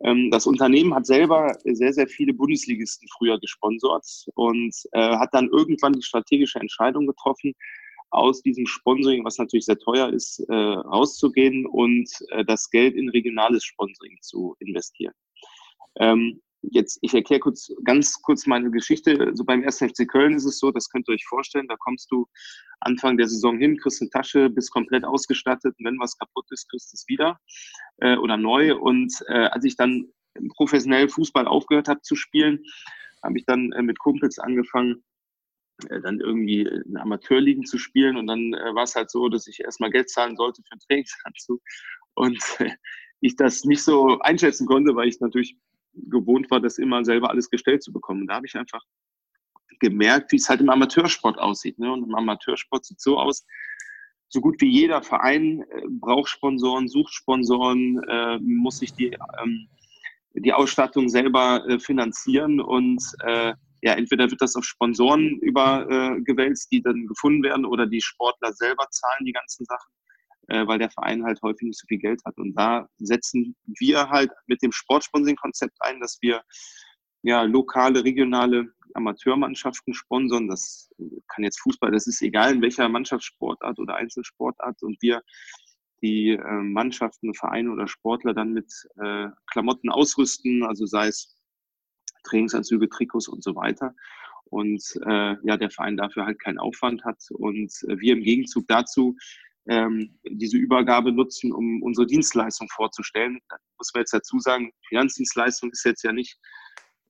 ähm, das Unternehmen hat selber sehr, sehr viele Bundesligisten früher gesponsert und äh, hat dann irgendwann die strategische Entscheidung getroffen, aus diesem Sponsoring, was natürlich sehr teuer ist, äh, rauszugehen und äh, das Geld in regionales Sponsoring zu investieren. Ähm, jetzt, ich erkläre kurz, ganz kurz meine Geschichte. So beim 1. FC Köln ist es so, das könnt ihr euch vorstellen, da kommst du Anfang der Saison hin, kriegst eine Tasche, bist komplett ausgestattet und wenn was kaputt ist, kriegst du es wieder äh, oder neu. Und äh, als ich dann professionell Fußball aufgehört habe zu spielen, habe ich dann äh, mit Kumpels angefangen, äh, dann irgendwie in Amateurligen zu spielen. Und dann äh, war es halt so, dass ich erstmal Geld zahlen sollte für einen Trainingsanzug. Und äh, ich das nicht so einschätzen konnte, weil ich natürlich gewohnt war, das immer selber alles gestellt zu bekommen. Und da habe ich einfach gemerkt, wie es halt im Amateursport aussieht. Ne? Und im Amateursport sieht so aus, so gut wie jeder Verein äh, braucht Sponsoren, sucht Sponsoren, äh, muss sich die, ähm, die Ausstattung selber äh, finanzieren und äh, ja, entweder wird das auf Sponsoren übergewälzt, die dann gefunden werden, oder die Sportler selber zahlen die ganzen Sachen, äh, weil der Verein halt häufig nicht so viel Geld hat. Und da setzen wir halt mit dem Sportsponsoring-Konzept ein, dass wir ja, lokale, regionale Amateurmannschaften sponsern. Das kann jetzt Fußball, das ist egal in welcher Mannschaftssportart oder Einzelsportart. Und wir die äh, Mannschaften, Vereine oder Sportler dann mit äh, Klamotten ausrüsten, also sei es Trainingsanzüge, Trikots und so weiter. Und äh, ja, der Verein dafür halt keinen Aufwand hat und äh, wir im Gegenzug dazu ähm, diese Übergabe nutzen, um unsere Dienstleistung vorzustellen. Da muss man jetzt dazu sagen, Finanzdienstleistung ist jetzt ja nicht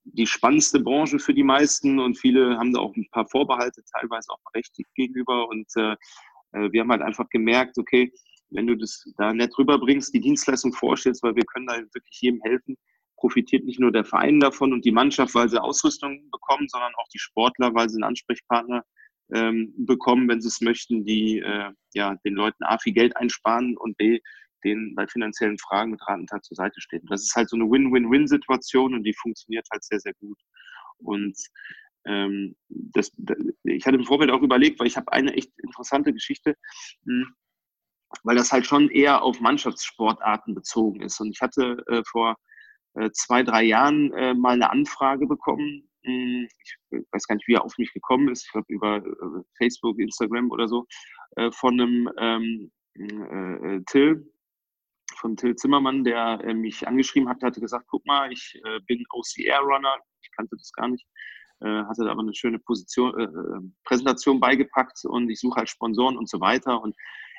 die spannendste Branche für die meisten und viele haben da auch ein paar Vorbehalte, teilweise auch berechtigt gegenüber. Und äh, äh wir haben halt einfach gemerkt, okay, wenn du das da nett rüberbringst, die Dienstleistung vorstellst, weil wir können da wirklich jedem helfen, profitiert nicht nur der Verein davon und die Mannschaft, weil sie Ausrüstung bekommen, sondern auch die Sportler, weil sie einen Ansprechpartner ähm, bekommen, wenn sie es möchten, die äh, ja, den Leuten A viel Geld einsparen und B denen bei finanziellen Fragen mit Rat und Tat zur Seite stehen. Das ist halt so eine Win-Win-Win-Situation und die funktioniert halt sehr, sehr gut. Und ähm, das, ich hatte im Vorfeld auch überlegt, weil ich habe eine echt interessante Geschichte, hm, weil das halt schon eher auf Mannschaftssportarten bezogen ist. Und ich hatte äh, vor äh, zwei, drei Jahren äh, mal eine Anfrage bekommen. Ich weiß gar nicht, wie er auf mich gekommen ist. Ich glaube, über äh, Facebook, Instagram oder so, äh, von einem ähm, äh, Till, von Till Zimmermann, der äh, mich angeschrieben hat, hatte gesagt, guck mal, ich äh, bin OCR-Runner, ich kannte das gar nicht, äh, hatte da aber eine schöne Position, äh, Präsentation beigepackt und ich suche halt Sponsoren und so weiter. Und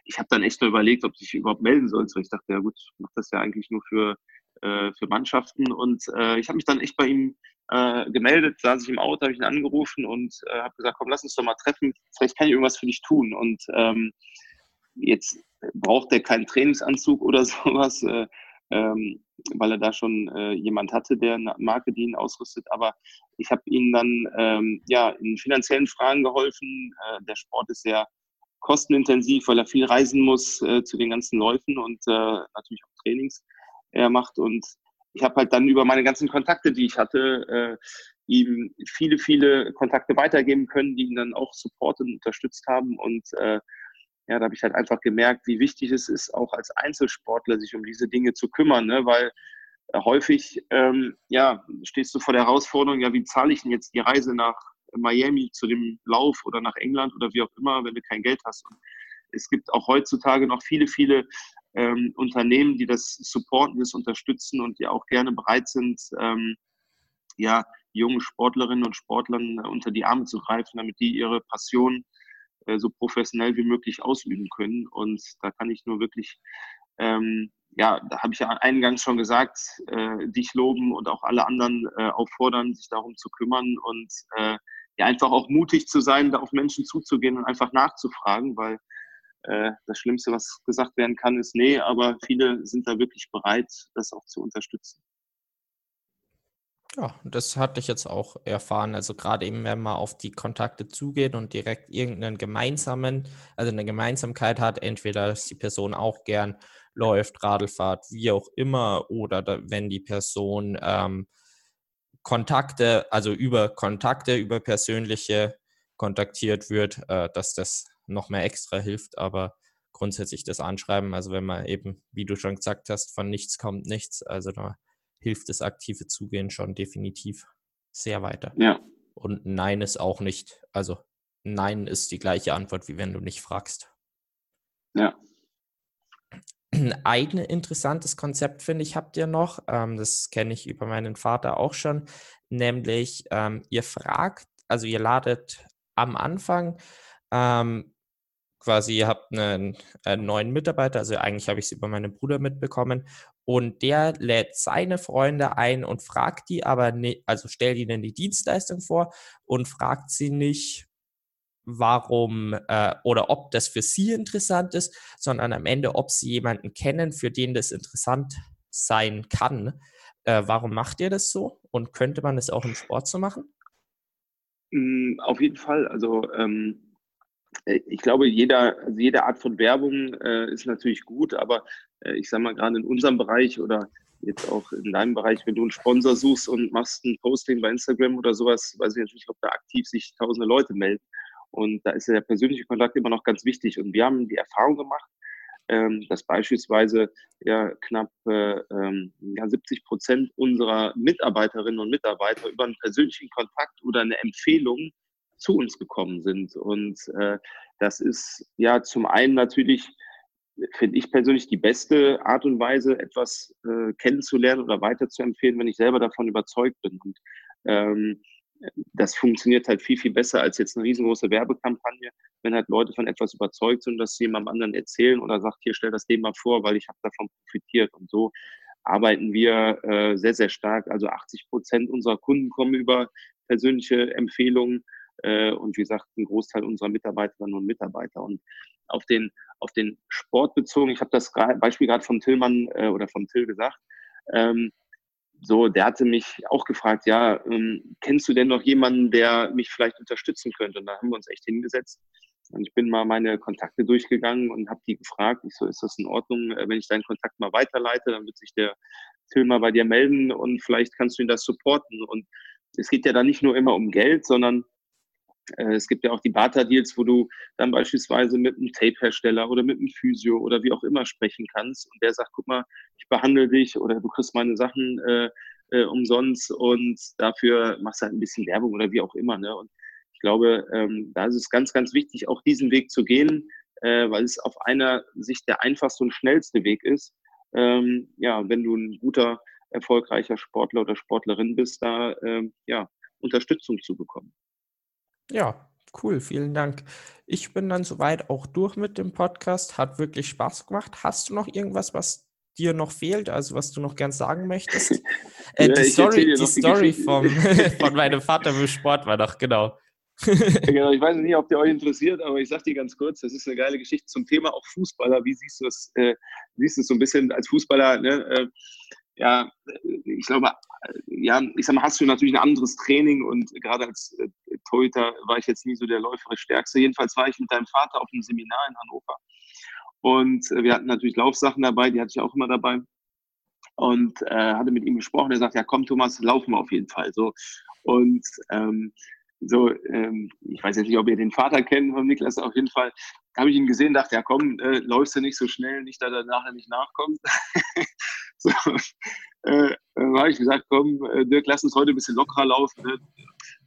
ich habe dann echt nur überlegt, ob ich überhaupt melden soll. Ich dachte, ja gut, ich mache das ja eigentlich nur für äh, für Mannschaften. Und äh, ich habe mich dann echt bei ihm äh, gemeldet, saß ich im Auto, habe ich ihn angerufen und äh, habe gesagt, komm, lass uns doch mal treffen, vielleicht kann ich irgendwas für dich tun. Und ähm, jetzt braucht er keinen Trainingsanzug oder sowas, äh, ähm, weil er da schon äh, jemand hatte, der eine Marke, die ihn ausrüstet. Aber ich habe ihm dann ähm, ja, in finanziellen Fragen geholfen. Äh, der Sport ist sehr kostenintensiv, weil er viel reisen muss äh, zu den ganzen Läufen und äh, natürlich auch Trainings er macht. Und ich habe halt dann über meine ganzen Kontakte, die ich hatte, äh, ihm viele, viele Kontakte weitergeben können, die ihn dann auch supportet und unterstützt haben. Und äh, ja, da habe ich halt einfach gemerkt, wie wichtig es ist, auch als Einzelsportler sich um diese Dinge zu kümmern, ne? weil äh, häufig ähm, ja, stehst du vor der Herausforderung, ja, wie zahle ich denn jetzt die Reise nach Miami zu dem Lauf oder nach England oder wie auch immer, wenn du kein Geld hast. Und es gibt auch heutzutage noch viele, viele ähm, Unternehmen, die das supporten, das unterstützen und die auch gerne bereit sind, ähm, ja, jungen Sportlerinnen und Sportlern äh, unter die Arme zu greifen, damit die ihre Passion äh, so professionell wie möglich ausüben können. Und da kann ich nur wirklich, ähm, ja, da habe ich ja eingangs schon gesagt, äh, dich loben und auch alle anderen äh, auffordern, sich darum zu kümmern und äh, ja, einfach auch mutig zu sein, da auf Menschen zuzugehen und einfach nachzufragen, weil äh, das Schlimmste, was gesagt werden kann, ist nee, aber viele sind da wirklich bereit, das auch zu unterstützen. Ja, das hatte ich jetzt auch erfahren. Also gerade eben, wenn man auf die Kontakte zugeht und direkt irgendeinen gemeinsamen, also eine Gemeinsamkeit hat, entweder dass die Person auch gern läuft, Radl fahrt, wie auch immer, oder da, wenn die Person ähm, Kontakte, also über Kontakte, über persönliche kontaktiert wird, äh, dass das noch mehr extra hilft. Aber grundsätzlich das Anschreiben, also wenn man eben, wie du schon gesagt hast, von nichts kommt nichts, also da hilft das aktive Zugehen schon definitiv sehr weiter. Ja. Und Nein ist auch nicht, also Nein ist die gleiche Antwort, wie wenn du nicht fragst. Ja. Ein ein interessantes Konzept, finde ich, habt ihr noch. Ähm, das kenne ich über meinen Vater auch schon. Nämlich, ähm, ihr fragt, also ihr ladet am Anfang ähm, quasi, habt einen, einen neuen Mitarbeiter, also eigentlich habe ich es über meinen Bruder mitbekommen, und der lädt seine Freunde ein und fragt die aber nicht, also stellt ihnen die Dienstleistung vor und fragt sie nicht, warum äh, oder ob das für sie interessant ist, sondern am Ende, ob sie jemanden kennen, für den das interessant sein kann. Äh, warum macht ihr das so? Und könnte man das auch im Sport so machen? Mm, auf jeden Fall. Also ähm, äh, ich glaube, jeder, also jede Art von Werbung äh, ist natürlich gut, aber äh, ich sage mal gerade in unserem Bereich oder jetzt auch in deinem Bereich, wenn du einen Sponsor suchst und machst ein Posting bei Instagram oder sowas, weiß ich natürlich, ob da aktiv sich tausende Leute melden. Und da ist der persönliche Kontakt immer noch ganz wichtig. Und wir haben die Erfahrung gemacht, ähm, dass beispielsweise ja, knapp äh, ähm, ja, 70 Prozent unserer Mitarbeiterinnen und Mitarbeiter über einen persönlichen Kontakt oder eine Empfehlung zu uns gekommen sind. Und äh, das ist ja zum einen natürlich, finde ich persönlich, die beste Art und Weise, etwas äh, kennenzulernen oder weiterzuempfehlen, wenn ich selber davon überzeugt bin. Und ähm, das funktioniert halt viel, viel besser als jetzt eine riesengroße Werbekampagne, wenn halt Leute von etwas überzeugt sind, dass sie jemandem anderen erzählen oder sagt, hier stell das dem mal vor, weil ich habe davon profitiert. Und so arbeiten wir äh, sehr, sehr stark. Also 80 Prozent unserer Kunden kommen über persönliche Empfehlungen und wie gesagt, ein Großteil unserer Mitarbeiterinnen und Mitarbeiter. Und auf den, auf den Sport bezogen, ich habe das Beispiel gerade von Tillmann äh, oder von Till gesagt, ähm, so, der hatte mich auch gefragt, ja, ähm, kennst du denn noch jemanden, der mich vielleicht unterstützen könnte? Und da haben wir uns echt hingesetzt. Und ich bin mal meine Kontakte durchgegangen und habe die gefragt, ich so, ist das in Ordnung, äh, wenn ich deinen Kontakt mal weiterleite, dann wird sich der Till mal bei dir melden und vielleicht kannst du ihn das supporten. Und es geht ja da nicht nur immer um Geld, sondern äh, es gibt ja auch die Barter-Deals, wo du dann beispielsweise mit einem Tape-Hersteller oder mit einem Physio oder wie auch immer sprechen kannst und der sagt, guck mal, ich behandle dich oder du kriegst meine Sachen äh, äh, umsonst und dafür machst du halt ein bisschen Werbung oder wie auch immer. Ne? Und ich glaube, ähm, da ist es ganz, ganz wichtig, auch diesen Weg zu gehen, äh, weil es auf einer Sicht der einfachste und schnellste Weg ist. Ähm, ja, wenn du ein guter, erfolgreicher Sportler oder Sportlerin bist, da ähm, ja, Unterstützung zu bekommen. Ja, cool, vielen Dank. Ich bin dann soweit auch durch mit dem Podcast. Hat wirklich Spaß gemacht. Hast du noch irgendwas, was dir noch fehlt, also was du noch gern sagen möchtest? Äh, ja, die Story, die Story vom, von meinem Vater im Sport war doch, genau. genau, ich weiß nicht, ob der euch interessiert, aber ich sag dir ganz kurz, das ist eine geile Geschichte zum Thema auch Fußballer. Wie siehst du es, äh, siehst du es so ein bisschen als Fußballer, ne, äh, ja, ich glaube, ja, ich sag mal, hast du natürlich ein anderes Training und gerade als äh, Torhüter war ich jetzt nie so der läuferisch Stärkste. Jedenfalls war ich mit deinem Vater auf einem Seminar in Hannover und äh, wir hatten natürlich Laufsachen dabei, die hatte ich auch immer dabei und äh, hatte mit ihm gesprochen. Er sagt, ja komm Thomas, laufen wir auf jeden Fall. So und ähm, so, ähm, ich weiß jetzt nicht, ob ihr den Vater kennt von Niklas, auf jeden Fall habe ich ihn gesehen, dachte, ja komm, äh, läufst du nicht so schnell, nicht, dass er nachher nicht nachkommt. so, äh, habe ich gesagt, komm, äh, Dirk, lass uns heute ein bisschen lockerer laufen. Ne?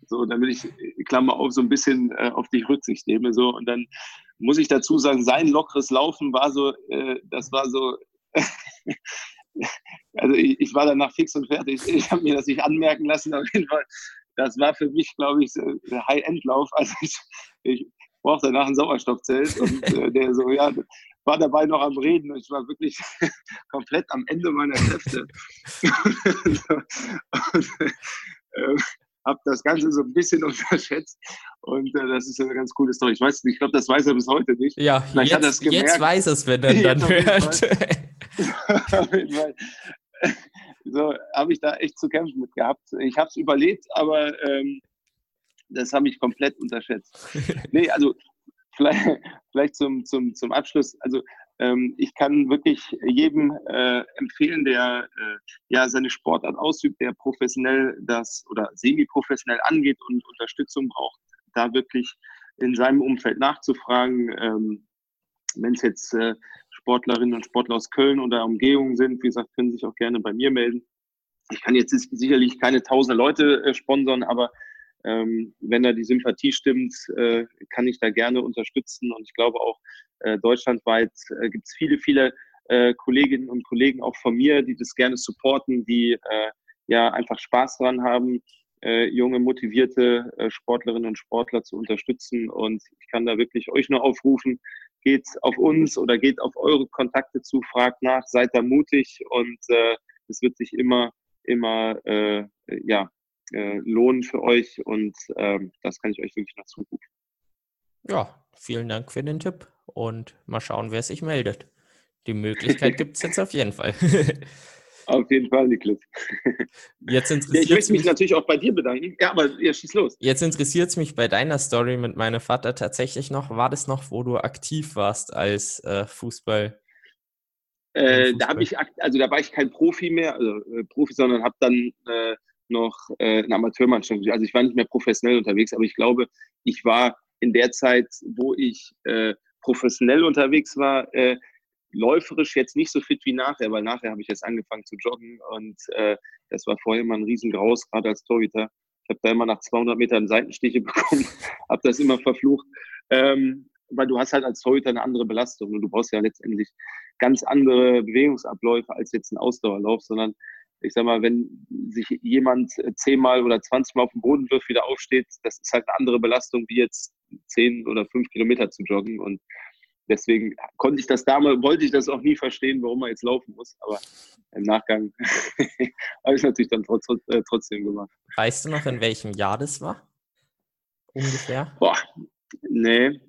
So, damit ich, äh, Klammer auf, so ein bisschen äh, auf dich Rücksicht nehme. So, und dann muss ich dazu sagen, sein lockeres Laufen war so, äh, das war so, also ich, ich, war danach fix und fertig. Ich habe mir das nicht anmerken lassen, auf jeden Fall. Das war für mich, glaube ich, der High-End-Lauf. Also ich, ich brauchte danach ein Sauerstoffzelt und äh, der so, ja, war dabei noch am Reden und ich war wirklich komplett am Ende meiner Kräfte. und, äh, habe das Ganze so ein bisschen unterschätzt und äh, das ist eine ganz coole Story. Ich weiß nicht, ich glaube, das weiß er bis heute nicht. Ja, Vielleicht jetzt, jetzt weiß es, wenn er dann hört. so habe ich da echt zu kämpfen mit gehabt. Ich habe es überlebt, aber ähm, das habe ich komplett unterschätzt. nee, also vielleicht, vielleicht zum, zum, zum Abschluss. Also ähm, ich kann wirklich jedem äh, empfehlen, der äh, ja seine Sportart ausübt, der professionell das oder semi-professionell angeht und Unterstützung braucht, da wirklich in seinem Umfeld nachzufragen. Ähm, Wenn es jetzt äh, Sportlerinnen und Sportler aus Köln oder Umgehung sind, wie gesagt, können sich auch gerne bei mir melden. Ich kann jetzt sicherlich keine tausend Leute äh, sponsern, aber ähm, wenn da die Sympathie stimmt, äh, kann ich da gerne unterstützen. Und ich glaube auch äh, deutschlandweit äh, gibt es viele, viele äh, Kolleginnen und Kollegen auch von mir, die das gerne supporten, die äh, ja einfach Spaß dran haben, äh, junge, motivierte Sportlerinnen und Sportler zu unterstützen. Und ich kann da wirklich euch nur aufrufen, geht auf uns oder geht auf eure Kontakte zu, fragt nach, seid da mutig und es wird sich immer, immer ja, äh, lohnen für euch und ähm, das kann ich euch wirklich noch zurufen. Ja, vielen Dank für den Tipp und mal schauen, wer sich meldet. Die Möglichkeit gibt es jetzt auf jeden Fall. Auf jeden Fall, Niklas. Jetzt interessiert ja, ich möchte mich, mich natürlich auch bei dir bedanken. Ja, aber ja, schieß los. Jetzt interessiert es mich bei deiner Story mit meinem Vater tatsächlich noch. War das noch, wo du aktiv warst als äh, Fußball? Äh, da habe ich, also da war ich kein Profi mehr, also äh, Profi, sondern habe dann äh, noch äh, eine Amateurmannschaft. Also ich war nicht mehr professionell unterwegs, aber ich glaube, ich war in der Zeit, wo ich äh, professionell unterwegs war, äh, läuferisch jetzt nicht so fit wie nachher, weil nachher habe ich jetzt angefangen zu joggen und äh, das war vorher immer ein Riesengraus, gerade als Torhüter. Ich habe da immer nach 200 Metern Seitenstiche bekommen, habe das immer verflucht, ähm, weil du hast halt als Torhüter eine andere Belastung und du brauchst ja letztendlich ganz andere Bewegungsabläufe als jetzt ein Ausdauerlauf, sondern ich sag mal, wenn sich jemand zehnmal oder zwanzigmal auf den Boden wirft, wieder aufsteht, das ist halt eine andere Belastung, wie jetzt zehn oder fünf Kilometer zu joggen. Und deswegen konnte ich das damals, wollte ich das auch nie verstehen, warum man jetzt laufen muss. Aber im Nachgang habe ich es natürlich dann trotz, äh, trotzdem gemacht. Weißt du noch, in welchem Jahr das war? Ungefähr? Boah, nee.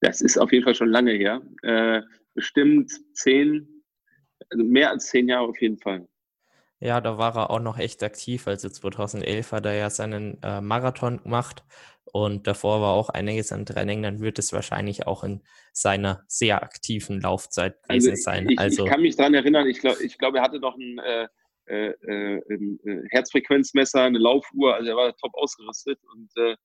Das ist auf jeden Fall schon lange her. Äh, bestimmt zehn, also mehr als zehn Jahre auf jeden Fall. Ja, da war er auch noch echt aktiv. Also 2011 hat er ja seinen äh, Marathon gemacht und davor war auch einiges an Training. Dann wird es wahrscheinlich auch in seiner sehr aktiven Laufzeit gewesen also sein. Ich, also ich kann mich daran erinnern, ich glaube, ich glaub, er hatte noch ein, äh, äh, äh ein äh, Herzfrequenzmesser, eine Laufuhr, also er war top ausgerüstet und äh,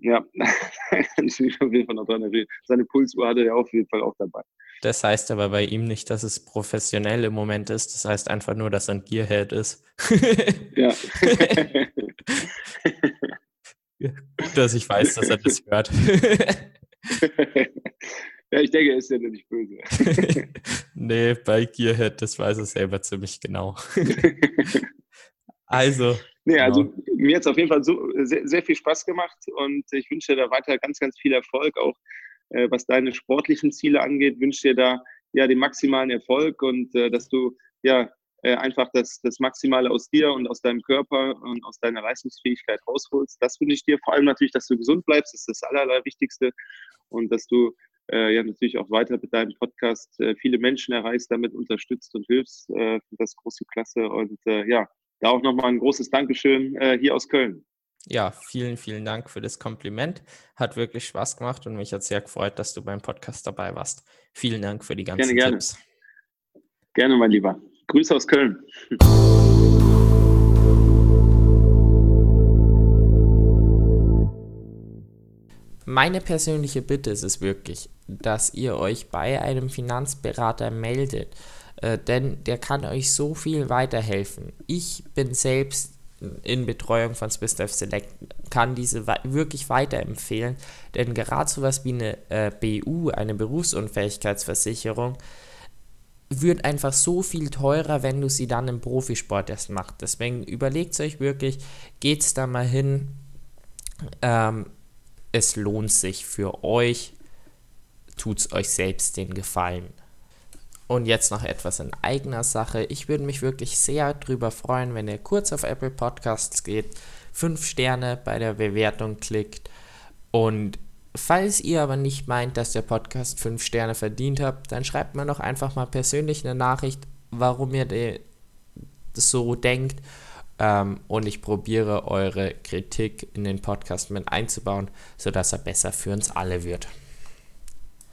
ja, kann ich mich auf jeden Fall noch daran erinnern. Seine Pulsuhr hatte er auf jeden Fall auch dabei. Das heißt aber bei ihm nicht, dass es professionell im Moment ist. Das heißt einfach nur, dass er ein Gearhead ist. ja. Gut, dass ich weiß, dass er das hört. ja, ich denke, er ist ja nicht böse. nee, bei Gearhead, das weiß er selber ziemlich genau. also. Nee, also genau. mir hat es auf jeden Fall so, sehr, sehr viel Spaß gemacht und ich wünsche dir da weiter ganz, ganz viel Erfolg, auch äh, was deine sportlichen Ziele angeht, wünsche dir da ja den maximalen Erfolg und äh, dass du ja äh, einfach das, das Maximale aus dir und aus deinem Körper und aus deiner Leistungsfähigkeit rausholst. Das wünsche ich dir vor allem natürlich, dass du gesund bleibst, das ist das Allerwichtigste und dass du äh, ja natürlich auch weiter mit deinem Podcast äh, viele Menschen erreichst, damit unterstützt und hilfst. Äh, das große Klasse und äh, ja, da auch nochmal ein großes Dankeschön äh, hier aus Köln. Ja, vielen, vielen Dank für das Kompliment. Hat wirklich Spaß gemacht und mich hat sehr gefreut, dass du beim Podcast dabei warst. Vielen Dank für die ganzen gerne, Tipps. Gerne, mein Lieber. Grüße aus Köln. Meine persönliche Bitte ist es wirklich, dass ihr euch bei einem Finanzberater meldet, äh, denn der kann euch so viel weiterhelfen. Ich bin selbst in Betreuung von SwissDev Select kann diese wirklich weiterempfehlen, denn gerade sowas wie eine äh, BU, eine Berufsunfähigkeitsversicherung, wird einfach so viel teurer, wenn du sie dann im Profisport erst machst. Deswegen überlegt euch wirklich, geht es da mal hin. Ähm, es lohnt sich für euch, tut es euch selbst den Gefallen. Und jetzt noch etwas in eigener Sache. Ich würde mich wirklich sehr darüber freuen, wenn ihr kurz auf Apple Podcasts geht, 5 Sterne bei der Bewertung klickt. Und falls ihr aber nicht meint, dass der Podcast 5 Sterne verdient habt, dann schreibt mir doch einfach mal persönlich eine Nachricht, warum ihr so denkt. Ähm, und ich probiere eure Kritik in den Podcast mit einzubauen, sodass er besser für uns alle wird.